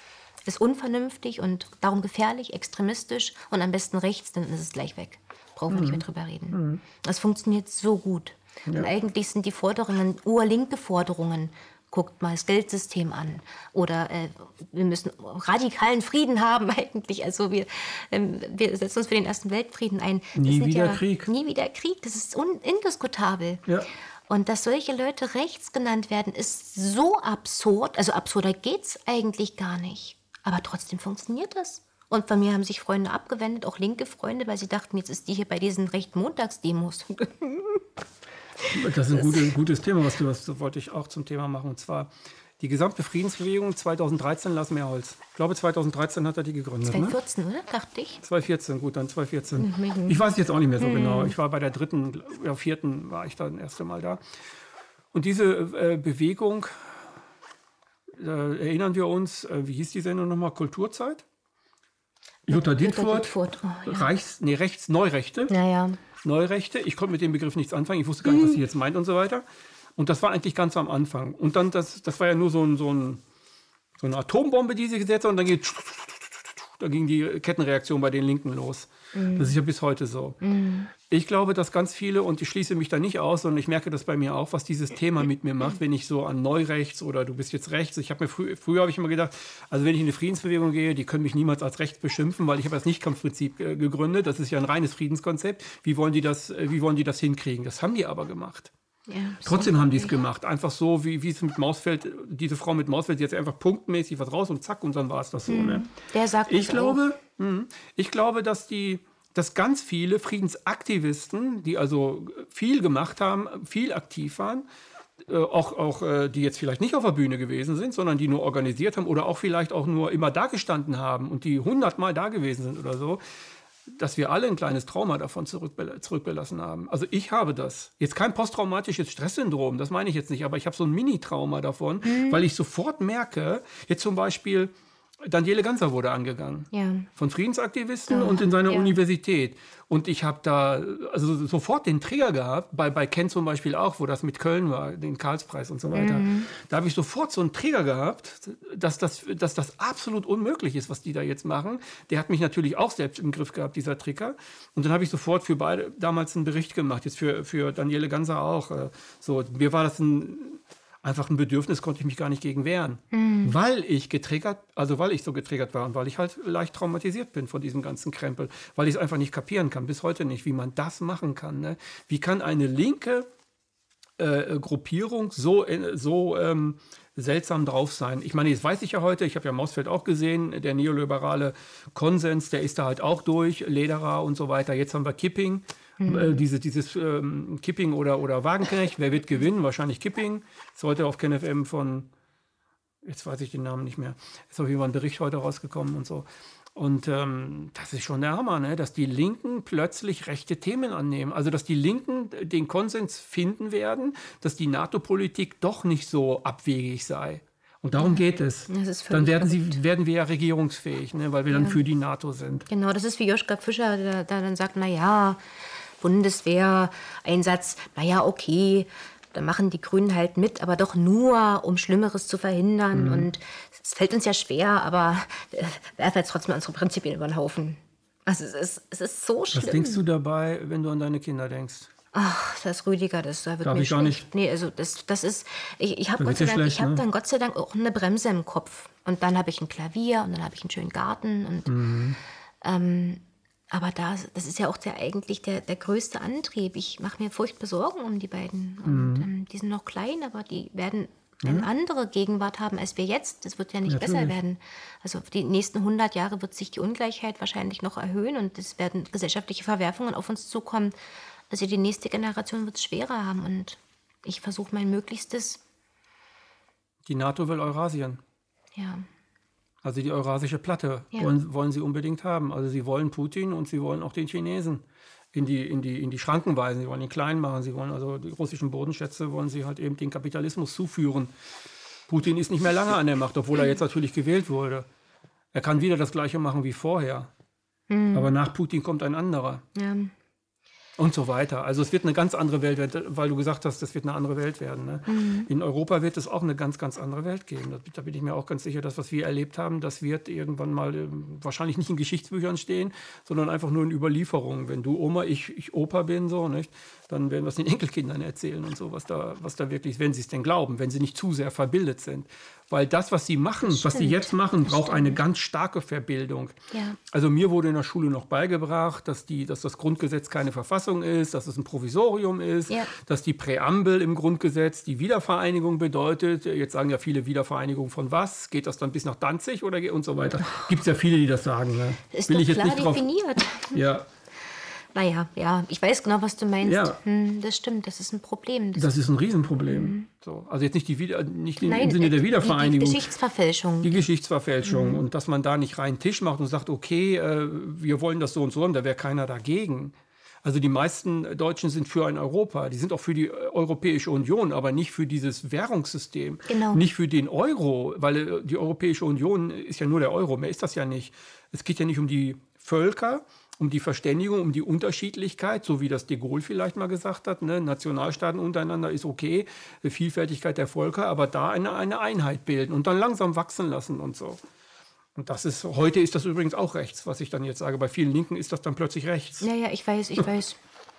ist unvernünftig und darum gefährlich, extremistisch und am besten rechts, dann ist es gleich weg. Brauchen wir mhm. nicht mehr drüber reden. Mhm. Das funktioniert so gut. Ja. Und eigentlich sind die Forderungen urlinke Forderungen. Guckt mal das Geldsystem an. Oder äh, wir müssen radikalen Frieden haben eigentlich. Also wir, ähm, wir setzen uns für den Ersten Weltfrieden ein. Nie wieder ja, Krieg. Nie wieder Krieg. Das ist indiskutabel. Ja. Und dass solche Leute rechts genannt werden, ist so absurd. Also absurder geht es eigentlich gar nicht. Aber trotzdem funktioniert das. Und von mir haben sich Freunde abgewendet, auch linke Freunde, weil sie dachten, jetzt ist die hier bei diesen Recht-Montags-Demos. Das ist ein gutes, gutes Thema, was du das wollte ich auch zum Thema machen. Und zwar die gesamte Friedensbewegung 2013 Lars Mehrholz. Ich glaube, 2013 hat er die gegründet. 2014, ne? oder? Dachte ich. 2014, gut, dann 2014. Ich weiß jetzt auch nicht mehr so hm. genau. Ich war bei der dritten, ja, vierten war ich dann das erste Mal da. Und diese äh, Bewegung, äh, erinnern wir uns, äh, wie hieß die Sendung nochmal? Kulturzeit? Jutta Dittfurt, oh, ja. Reichs, nee, Rechts, Neurechte. Ja, Neurechte. Ich konnte mit dem Begriff nichts anfangen. Ich wusste gar nicht, was sie jetzt meint und so weiter. Und das war eigentlich ganz am Anfang. Und dann, das, das war ja nur so, ein, so, ein, so eine Atombombe, die sie gesetzt hat. Und dann geht, da ging die Kettenreaktion bei den Linken los. Mhm. Das ist ja bis heute so. Mhm. Ich glaube, dass ganz viele, und ich schließe mich da nicht aus, sondern ich merke das bei mir auch, was dieses Thema mit mir macht, wenn ich so an Neurechts oder du bist jetzt rechts. Ich habe mir frü früher habe ich immer gedacht, also wenn ich in eine Friedensbewegung gehe, die können mich niemals als rechts beschimpfen, weil ich habe das Nichtkampfprinzip äh, gegründet. Das ist ja ein reines Friedenskonzept. Wie wollen die das, äh, wie wollen die das hinkriegen? Das haben die aber gemacht. Ja, Trotzdem haben die es gemacht. Einfach so, wie, wie es mit Mausfeld, diese Frau mit Mausfeld jetzt einfach punktmäßig was raus und zack, und dann war es das so. Mhm. Ne? Der sagt ich glaube, mh, ich glaube, dass die, dass ganz viele Friedensaktivisten, die also viel gemacht haben, viel aktiv waren, äh, auch, auch äh, die jetzt vielleicht nicht auf der Bühne gewesen sind, sondern die nur organisiert haben oder auch vielleicht auch nur immer da gestanden haben und die hundertmal da gewesen sind oder so, dass wir alle ein kleines Trauma davon zurückgelassen haben. Also ich habe das. Jetzt kein posttraumatisches Stresssyndrom, das meine ich jetzt nicht, aber ich habe so ein Mini-Trauma davon, mhm. weil ich sofort merke, jetzt zum Beispiel, Daniele Ganser wurde angegangen. Ja. Von Friedensaktivisten oh, und in seiner ja. Universität. Und ich habe da also sofort den Trigger gehabt, bei, bei Ken zum Beispiel auch, wo das mit Köln war, den Karlspreis und so weiter. Mhm. Da habe ich sofort so einen Trigger gehabt, dass das, dass das absolut unmöglich ist, was die da jetzt machen. Der hat mich natürlich auch selbst im Griff gehabt, dieser Trigger. Und dann habe ich sofort für beide damals einen Bericht gemacht, jetzt für, für Daniele Ganser auch. Äh, so, mir war das ein einfach ein Bedürfnis, konnte ich mich gar nicht gegen wehren. Mhm. Weil ich getriggert, also weil ich so getriggert war und weil ich halt leicht traumatisiert bin von diesem ganzen Krempel, weil ich es einfach nicht kapieren kann, bis heute nicht, wie man das machen kann. Ne? Wie kann eine linke äh, Gruppierung so, äh, so ähm, seltsam drauf sein. Ich meine, das weiß ich ja heute, ich habe ja Mausfeld auch gesehen, der neoliberale Konsens, der ist da halt auch durch, Lederer und so weiter. Jetzt haben wir Kipping, Mhm. Äh, diese, dieses ähm, Kipping oder, oder Wagenknecht, wer wird gewinnen? Wahrscheinlich Kipping. Ist heute auf KenFM von, jetzt weiß ich den Namen nicht mehr, ist auf jeden Fall ein Bericht heute rausgekommen und so. Und ähm, das ist schon der Hammer, ne? dass die Linken plötzlich rechte Themen annehmen. Also, dass die Linken den Konsens finden werden, dass die NATO-Politik doch nicht so abwegig sei. Und darum geht es. dann werden, sie, werden wir ja regierungsfähig, ne? weil wir ja. dann für die NATO sind. Genau, das ist wie Joschka Fischer, der, der dann sagt, na ja, Bundeswehreinsatz, naja, okay, da machen die Grünen halt mit, aber doch nur, um Schlimmeres zu verhindern. Mhm. Und es fällt uns ja schwer, aber äh, werfen jetzt trotzdem unsere Prinzipien über den Haufen. Also es ist, es ist so schlimm. Was denkst du dabei, wenn du an deine Kinder denkst? Ach, das Rüdiger, das da wird Darf mir ich gar nicht. Nee, also das, das ist, ich, ich habe Gott ne? hab dann Gott sei Dank auch eine Bremse im Kopf. Und dann habe ich ein Klavier und dann habe ich einen schönen Garten. Und mhm. ähm, aber da, das ist ja auch der, eigentlich der, der größte Antrieb. Ich mache mir furchtbar Sorgen um die beiden. Und mhm. ähm, die sind noch klein, aber die werden eine ja. andere Gegenwart haben als wir jetzt. Das wird ja nicht Natürlich. besser werden. Also die nächsten 100 Jahre wird sich die Ungleichheit wahrscheinlich noch erhöhen und es werden gesellschaftliche Verwerfungen auf uns zukommen. Also die nächste Generation wird es schwerer haben und ich versuche mein Möglichstes. Die NATO will Eurasien. Ja. Also die eurasische Platte ja. wollen, wollen sie unbedingt haben. Also sie wollen Putin und sie wollen auch den Chinesen in die, in die, in die Schranken weisen. Sie wollen ihn klein machen. Sie wollen also die russischen Bodenschätze wollen sie halt eben den Kapitalismus zuführen. Putin ist nicht mehr lange an der Macht, obwohl er jetzt natürlich gewählt wurde. Er kann wieder das Gleiche machen wie vorher. Mhm. Aber nach Putin kommt ein anderer. Ja. Und so weiter. Also es wird eine ganz andere Welt werden, weil du gesagt hast, das wird eine andere Welt werden. Ne? Mhm. In Europa wird es auch eine ganz, ganz andere Welt geben. Da, bin ich mir auch ganz sicher, dass was wir erlebt haben, das wird irgendwann mal äh, wahrscheinlich nicht in Geschichtsbüchern stehen, sondern einfach nur in Überlieferungen. Wenn du Oma, ich, ich Opa bin, so, nicht? Dann werden wir es den Enkelkindern erzählen und so, was da, was da wirklich, wenn sie es denn glauben, wenn sie nicht zu sehr verbildet sind. Weil das, was sie machen, was sie jetzt machen, braucht stimmt. eine ganz starke Verbildung. Ja. Also mir wurde in der Schule noch beigebracht, dass, die, dass das Grundgesetz keine Verfassung ist, dass es ein Provisorium ist, ja. dass die Präambel im Grundgesetz die Wiedervereinigung bedeutet. Jetzt sagen ja viele Wiedervereinigung von was? Geht das dann bis nach Danzig oder und so weiter? Gibt es ja viele, die das sagen. Ne? Ist Will doch ich jetzt klar nicht drauf, definiert. Ja, naja, ja, ich weiß genau, was du meinst. Ja. Hm, das stimmt, das ist ein Problem. Das, das ist ein Riesenproblem. Mhm. So, also jetzt nicht, die Wieder, nicht Nein, im Sinne der Wiedervereinigung. Die, die Geschichtsverfälschung. Die Geschichtsverfälschung. Mhm. Und dass man da nicht reinen Tisch macht und sagt, okay, äh, wir wollen das so und so haben, da wäre keiner dagegen. Also die meisten Deutschen sind für ein Europa. Die sind auch für die Europäische Union, aber nicht für dieses Währungssystem. Genau. Nicht für den Euro, weil äh, die Europäische Union ist ja nur der Euro. Mehr ist das ja nicht. Es geht ja nicht um die Völker, um die Verständigung, um die Unterschiedlichkeit, so wie das de Gaulle vielleicht mal gesagt hat. Ne? Nationalstaaten untereinander ist okay, Vielfältigkeit der Völker, aber da eine, eine Einheit bilden und dann langsam wachsen lassen und so. Und das ist, heute ist das übrigens auch rechts, was ich dann jetzt sage. Bei vielen Linken ist das dann plötzlich rechts. Ja, ja, ich weiß, ich weiß.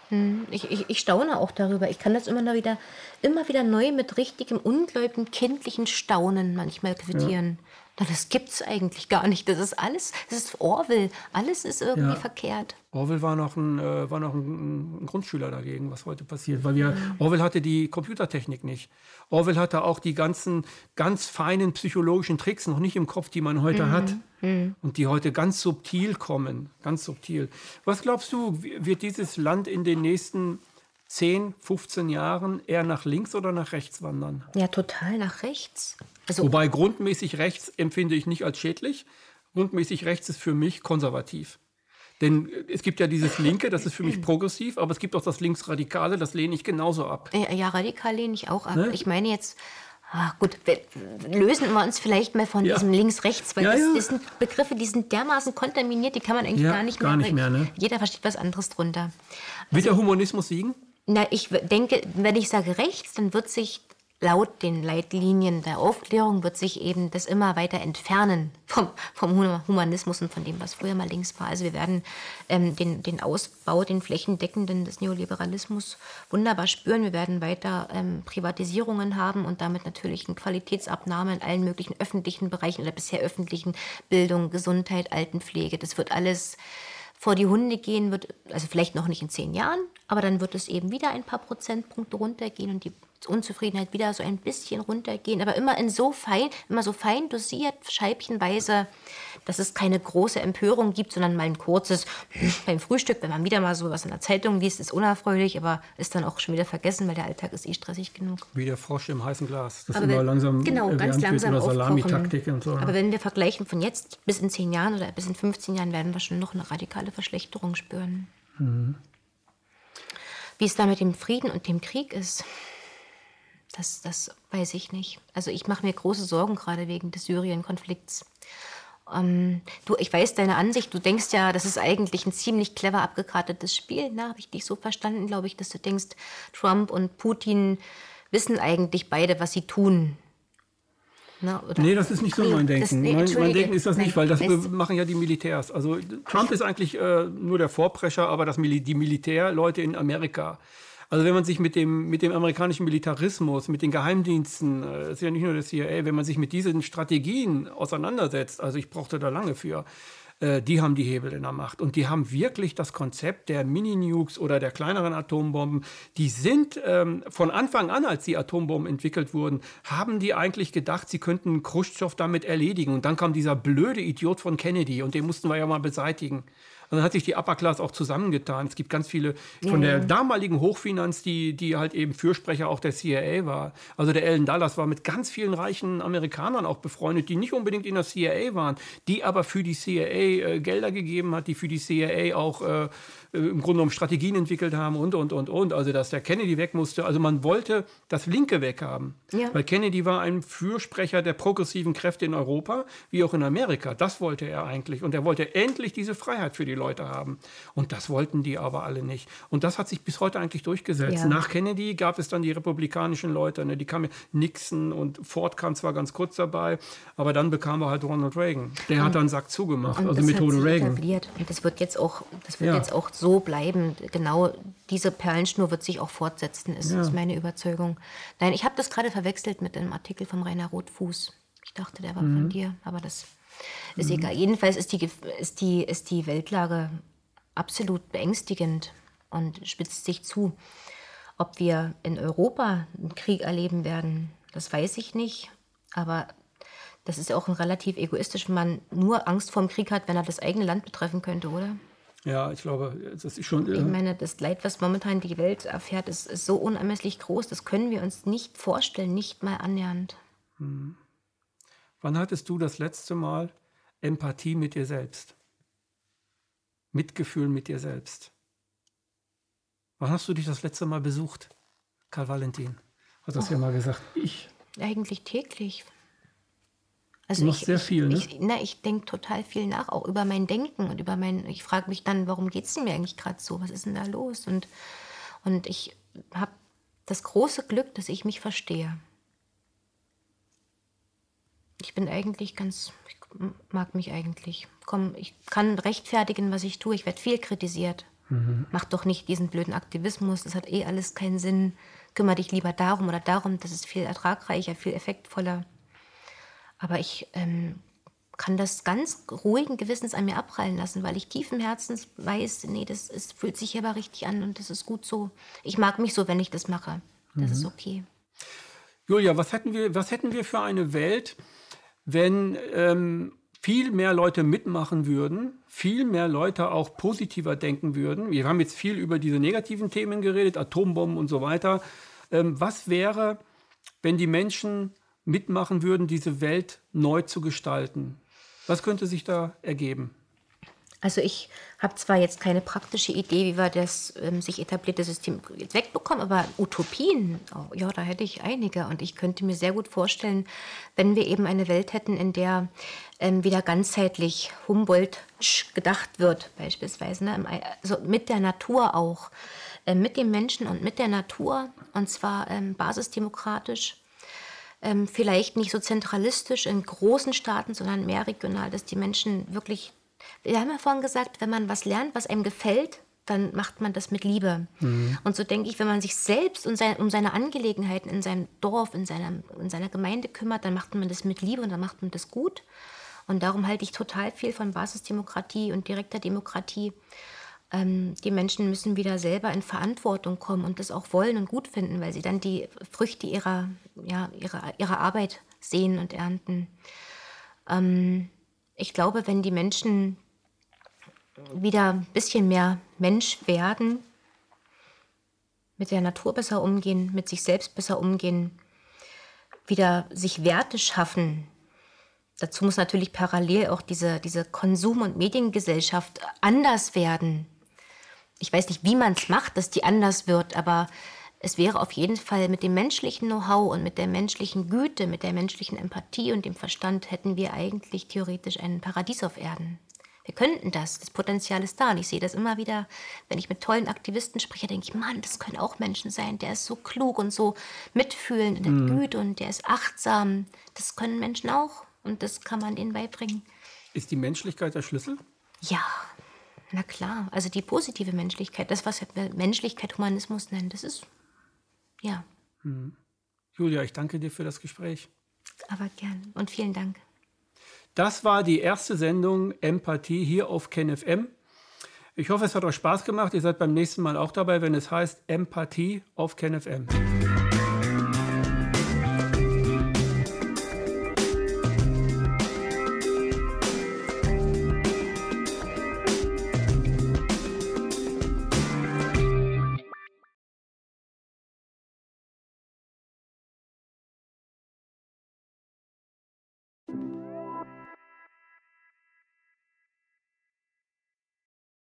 Hm, ich, ich, ich, staune auch darüber. Ich kann das immer wieder, immer wieder neu mit richtigem, ungläubigen, kindlichen Staunen manchmal quittieren. Ja. Das gibt es eigentlich gar nicht. Das ist alles, das ist Orwell. Alles ist irgendwie ja. verkehrt. Orwell war noch, ein, äh, war noch ein, ein, Grundschüler dagegen, was heute passiert. Weil wir, mhm. Orwell hatte die Computertechnik nicht. Orwell hatte auch die ganzen ganz feinen psychologischen Tricks noch nicht im Kopf, die man heute mhm. hat. Mhm. Und die heute ganz subtil kommen. Ganz subtil. Was glaubst du, wird dieses Land in den nächsten 10, 15 Jahren eher nach links oder nach rechts wandern? Ja, total nach rechts. Also, Wobei grundmäßig rechts empfinde ich nicht als schädlich. Grundmäßig rechts ist für mich konservativ. Denn es gibt ja dieses Linke, das ist für mich progressiv, aber es gibt auch das Linksradikale, das lehne ich genauso ab. Ja, ja radikal lehne ich auch ab. Ne? Ich meine jetzt, ah, gut, wir, lösen wir uns vielleicht mal von ja. diesem Links-Rechts, weil ja, das, das, sind Begriffe, die sind dermaßen kontaminiert, die kann man eigentlich gar nicht gar mehr. Nicht mehr ne? Jeder versteht was anderes drunter. Also, Wird der Humanismus siegen? Na, ich denke, wenn ich sage rechts, dann wird sich laut den Leitlinien der Aufklärung wird sich eben das immer weiter entfernen vom, vom Humanismus und von dem, was früher mal links war. Also wir werden ähm, den, den Ausbau, den flächendeckenden des Neoliberalismus wunderbar spüren. Wir werden weiter ähm, Privatisierungen haben und damit natürlich eine Qualitätsabnahme in allen möglichen öffentlichen Bereichen oder bisher öffentlichen Bildung, Gesundheit, Altenpflege. Das wird alles vor die Hunde gehen, wird, also vielleicht noch nicht in zehn Jahren, aber dann wird es eben wieder ein paar Prozentpunkte runtergehen und die Unzufriedenheit wieder so ein bisschen runtergehen, aber immer in so fein, immer so fein dosiert, scheibchenweise, dass es keine große Empörung gibt, sondern mal ein kurzes beim Frühstück, wenn man wieder mal so was in der Zeitung liest, ist unerfreulich, aber ist dann auch schon wieder vergessen, weil der Alltag ist eh stressig genug. Wie der Frosch im heißen Glas. Das aber immer wenn, langsam genau, ganz langsam oder Salamitaktik und so. Aber wenn wir vergleichen von jetzt bis in zehn Jahren oder bis in 15 Jahren, werden wir schon noch eine radikale Verschlechterung spüren. Mhm. Wie es da mit dem Frieden und dem Krieg ist, das, das weiß ich nicht. Also ich mache mir große Sorgen gerade wegen des Syrien-Konflikts. Ähm, du, ich weiß deine Ansicht. Du denkst ja, das ist eigentlich ein ziemlich clever abgekartetes Spiel. Ne? Habe ich dich so verstanden, glaube ich, dass du denkst, Trump und Putin wissen eigentlich beide, was sie tun. Na, nee, das ist nicht so mein Denken. Das, nee, mein, mein, Denken ist das nicht, weil das machen ja die Militärs. Also Trump ist eigentlich äh, nur der Vorprescher, aber das, die Militärleute in Amerika also wenn man sich mit dem, mit dem amerikanischen Militarismus, mit den Geheimdiensten, äh, ist ja nicht nur das CIA, wenn man sich mit diesen Strategien auseinandersetzt, also ich brauchte da lange für, äh, die haben die Hebel in der Macht. Und die haben wirklich das Konzept der Mini-Nukes oder der kleineren Atombomben. Die sind ähm, von Anfang an, als die Atombomben entwickelt wurden, haben die eigentlich gedacht, sie könnten Khrushchev damit erledigen. Und dann kam dieser blöde Idiot von Kennedy und den mussten wir ja mal beseitigen. Und dann hat sich die Upper Class auch zusammengetan. Es gibt ganz viele von ja. der damaligen Hochfinanz, die, die halt eben Fürsprecher auch der CIA war. Also der Ellen Dallas war mit ganz vielen reichen Amerikanern auch befreundet, die nicht unbedingt in der CIA waren, die aber für die CIA äh, Gelder gegeben hat, die für die CIA auch äh, äh, im Grunde genommen Strategien entwickelt haben und, und, und, und. Also, dass der Kennedy weg musste. Also, man wollte das Linke weghaben. Ja. Weil Kennedy war ein Fürsprecher der progressiven Kräfte in Europa, wie auch in Amerika. Das wollte er eigentlich. Und er wollte endlich diese Freiheit für die Leute haben. Und das wollten die aber alle nicht. Und das hat sich bis heute eigentlich durchgesetzt. Ja. Nach Kennedy gab es dann die republikanischen Leute, ne? die kamen Nixon und Ford kam zwar ganz kurz dabei, aber dann bekam er halt Ronald Reagan. Der und, hat dann Sack zugemacht, also Methode Reagan. Etabliert. Und das wird jetzt auch, das wird ja. jetzt auch so bleiben. Genau diese Perlenschnur wird sich auch fortsetzen, ist, ja. ist meine Überzeugung. Nein, ich habe das gerade verwechselt mit einem Artikel von Rainer Rotfuß. Ich dachte, der war mhm. von dir, aber das ist mhm. egal. Jedenfalls ist die, ist, die, ist die Weltlage absolut beängstigend und spitzt sich zu. Ob wir in Europa einen Krieg erleben werden, das weiß ich nicht. Aber das ist ja auch ein relativ egoistisch, wenn man nur Angst vor dem Krieg hat, wenn er das eigene Land betreffen könnte, oder? Ja, ich glaube, das ist schon. Ich meine, das Leid, was momentan die Welt erfährt, ist, ist so unermesslich groß, das können wir uns nicht vorstellen, nicht mal annähernd. Hm. Wann hattest du das letzte Mal Empathie mit dir selbst? Mitgefühl mit dir selbst? Wann hast du dich das letzte Mal besucht? Karl Valentin hat das oh. ja mal gesagt. Ich. Eigentlich täglich. Also du machst ich, sehr viel, ne? Ich, na, ich denke total viel nach, auch über mein Denken und über mein. Ich frage mich dann, warum geht es mir eigentlich gerade so? Was ist denn da los? Und, und ich habe das große Glück, dass ich mich verstehe. Ich bin eigentlich ganz, ich mag mich eigentlich. Komm, ich kann rechtfertigen, was ich tue. Ich werde viel kritisiert. Mhm. Mach doch nicht diesen blöden Aktivismus, das hat eh alles keinen Sinn. Kümmer dich lieber darum oder darum, das ist viel ertragreicher, viel effektvoller. Aber ich ähm, kann das ganz ruhigen Gewissens an mir abprallen lassen, weil ich tief im Herzen weiß, nee, das ist, fühlt sich aber richtig an und das ist gut so. Ich mag mich so, wenn ich das mache. Das mhm. ist okay. Julia, was hätten wir, was hätten wir für eine Welt, wenn ähm, viel mehr Leute mitmachen würden, viel mehr Leute auch positiver denken würden? Wir haben jetzt viel über diese negativen Themen geredet, Atombomben und so weiter. Ähm, was wäre, wenn die Menschen mitmachen würden, diese Welt neu zu gestalten. Was könnte sich da ergeben? Also ich habe zwar jetzt keine praktische Idee, wie wir das ähm, sich etablierte System jetzt wegbekommen, aber Utopien, oh, ja, da hätte ich einige. Und ich könnte mir sehr gut vorstellen, wenn wir eben eine Welt hätten, in der ähm, wieder ganzheitlich Humboldt gedacht wird, beispielsweise, ne? also mit der Natur auch, äh, mit dem Menschen und mit der Natur, und zwar ähm, basisdemokratisch ähm, vielleicht nicht so zentralistisch in großen Staaten, sondern mehr regional, dass die Menschen wirklich, wir haben ja vorhin gesagt, wenn man was lernt, was einem gefällt, dann macht man das mit Liebe. Mhm. Und so denke ich, wenn man sich selbst um, sein, um seine Angelegenheiten in seinem Dorf, in seiner, in seiner Gemeinde kümmert, dann macht man das mit Liebe und dann macht man das gut. Und darum halte ich total viel von Basisdemokratie und direkter Demokratie ähm, die Menschen müssen wieder selber in Verantwortung kommen und das auch wollen und gut finden, weil sie dann die Früchte ihrer, ja, ihrer, ihrer Arbeit sehen und ernten. Ähm, ich glaube, wenn die Menschen wieder ein bisschen mehr Mensch werden, mit der Natur besser umgehen, mit sich selbst besser umgehen, wieder sich Werte schaffen. Dazu muss natürlich parallel auch diese, diese Konsum- und Mediengesellschaft anders werden ich weiß nicht, wie man es macht, dass die anders wird, aber es wäre auf jeden Fall mit dem menschlichen Know-how und mit der menschlichen Güte, mit der menschlichen Empathie und dem Verstand hätten wir eigentlich theoretisch ein Paradies auf Erden. Wir könnten das, das Potenzial ist da und ich sehe das immer wieder, wenn ich mit tollen Aktivisten spreche, denke ich, Mann, das können auch Menschen sein, der ist so klug und so mitfühlend und mhm. Güte und der ist achtsam. Das können Menschen auch und das kann man ihnen beibringen. Ist die Menschlichkeit der Schlüssel? Ja, na klar, also die positive Menschlichkeit, das, was wir Menschlichkeit, Humanismus nennen, das ist, ja. Hm. Julia, ich danke dir für das Gespräch. Aber gern und vielen Dank. Das war die erste Sendung Empathie hier auf KenFM. Ich hoffe, es hat euch Spaß gemacht. Ihr seid beim nächsten Mal auch dabei, wenn es heißt Empathie auf KenFM.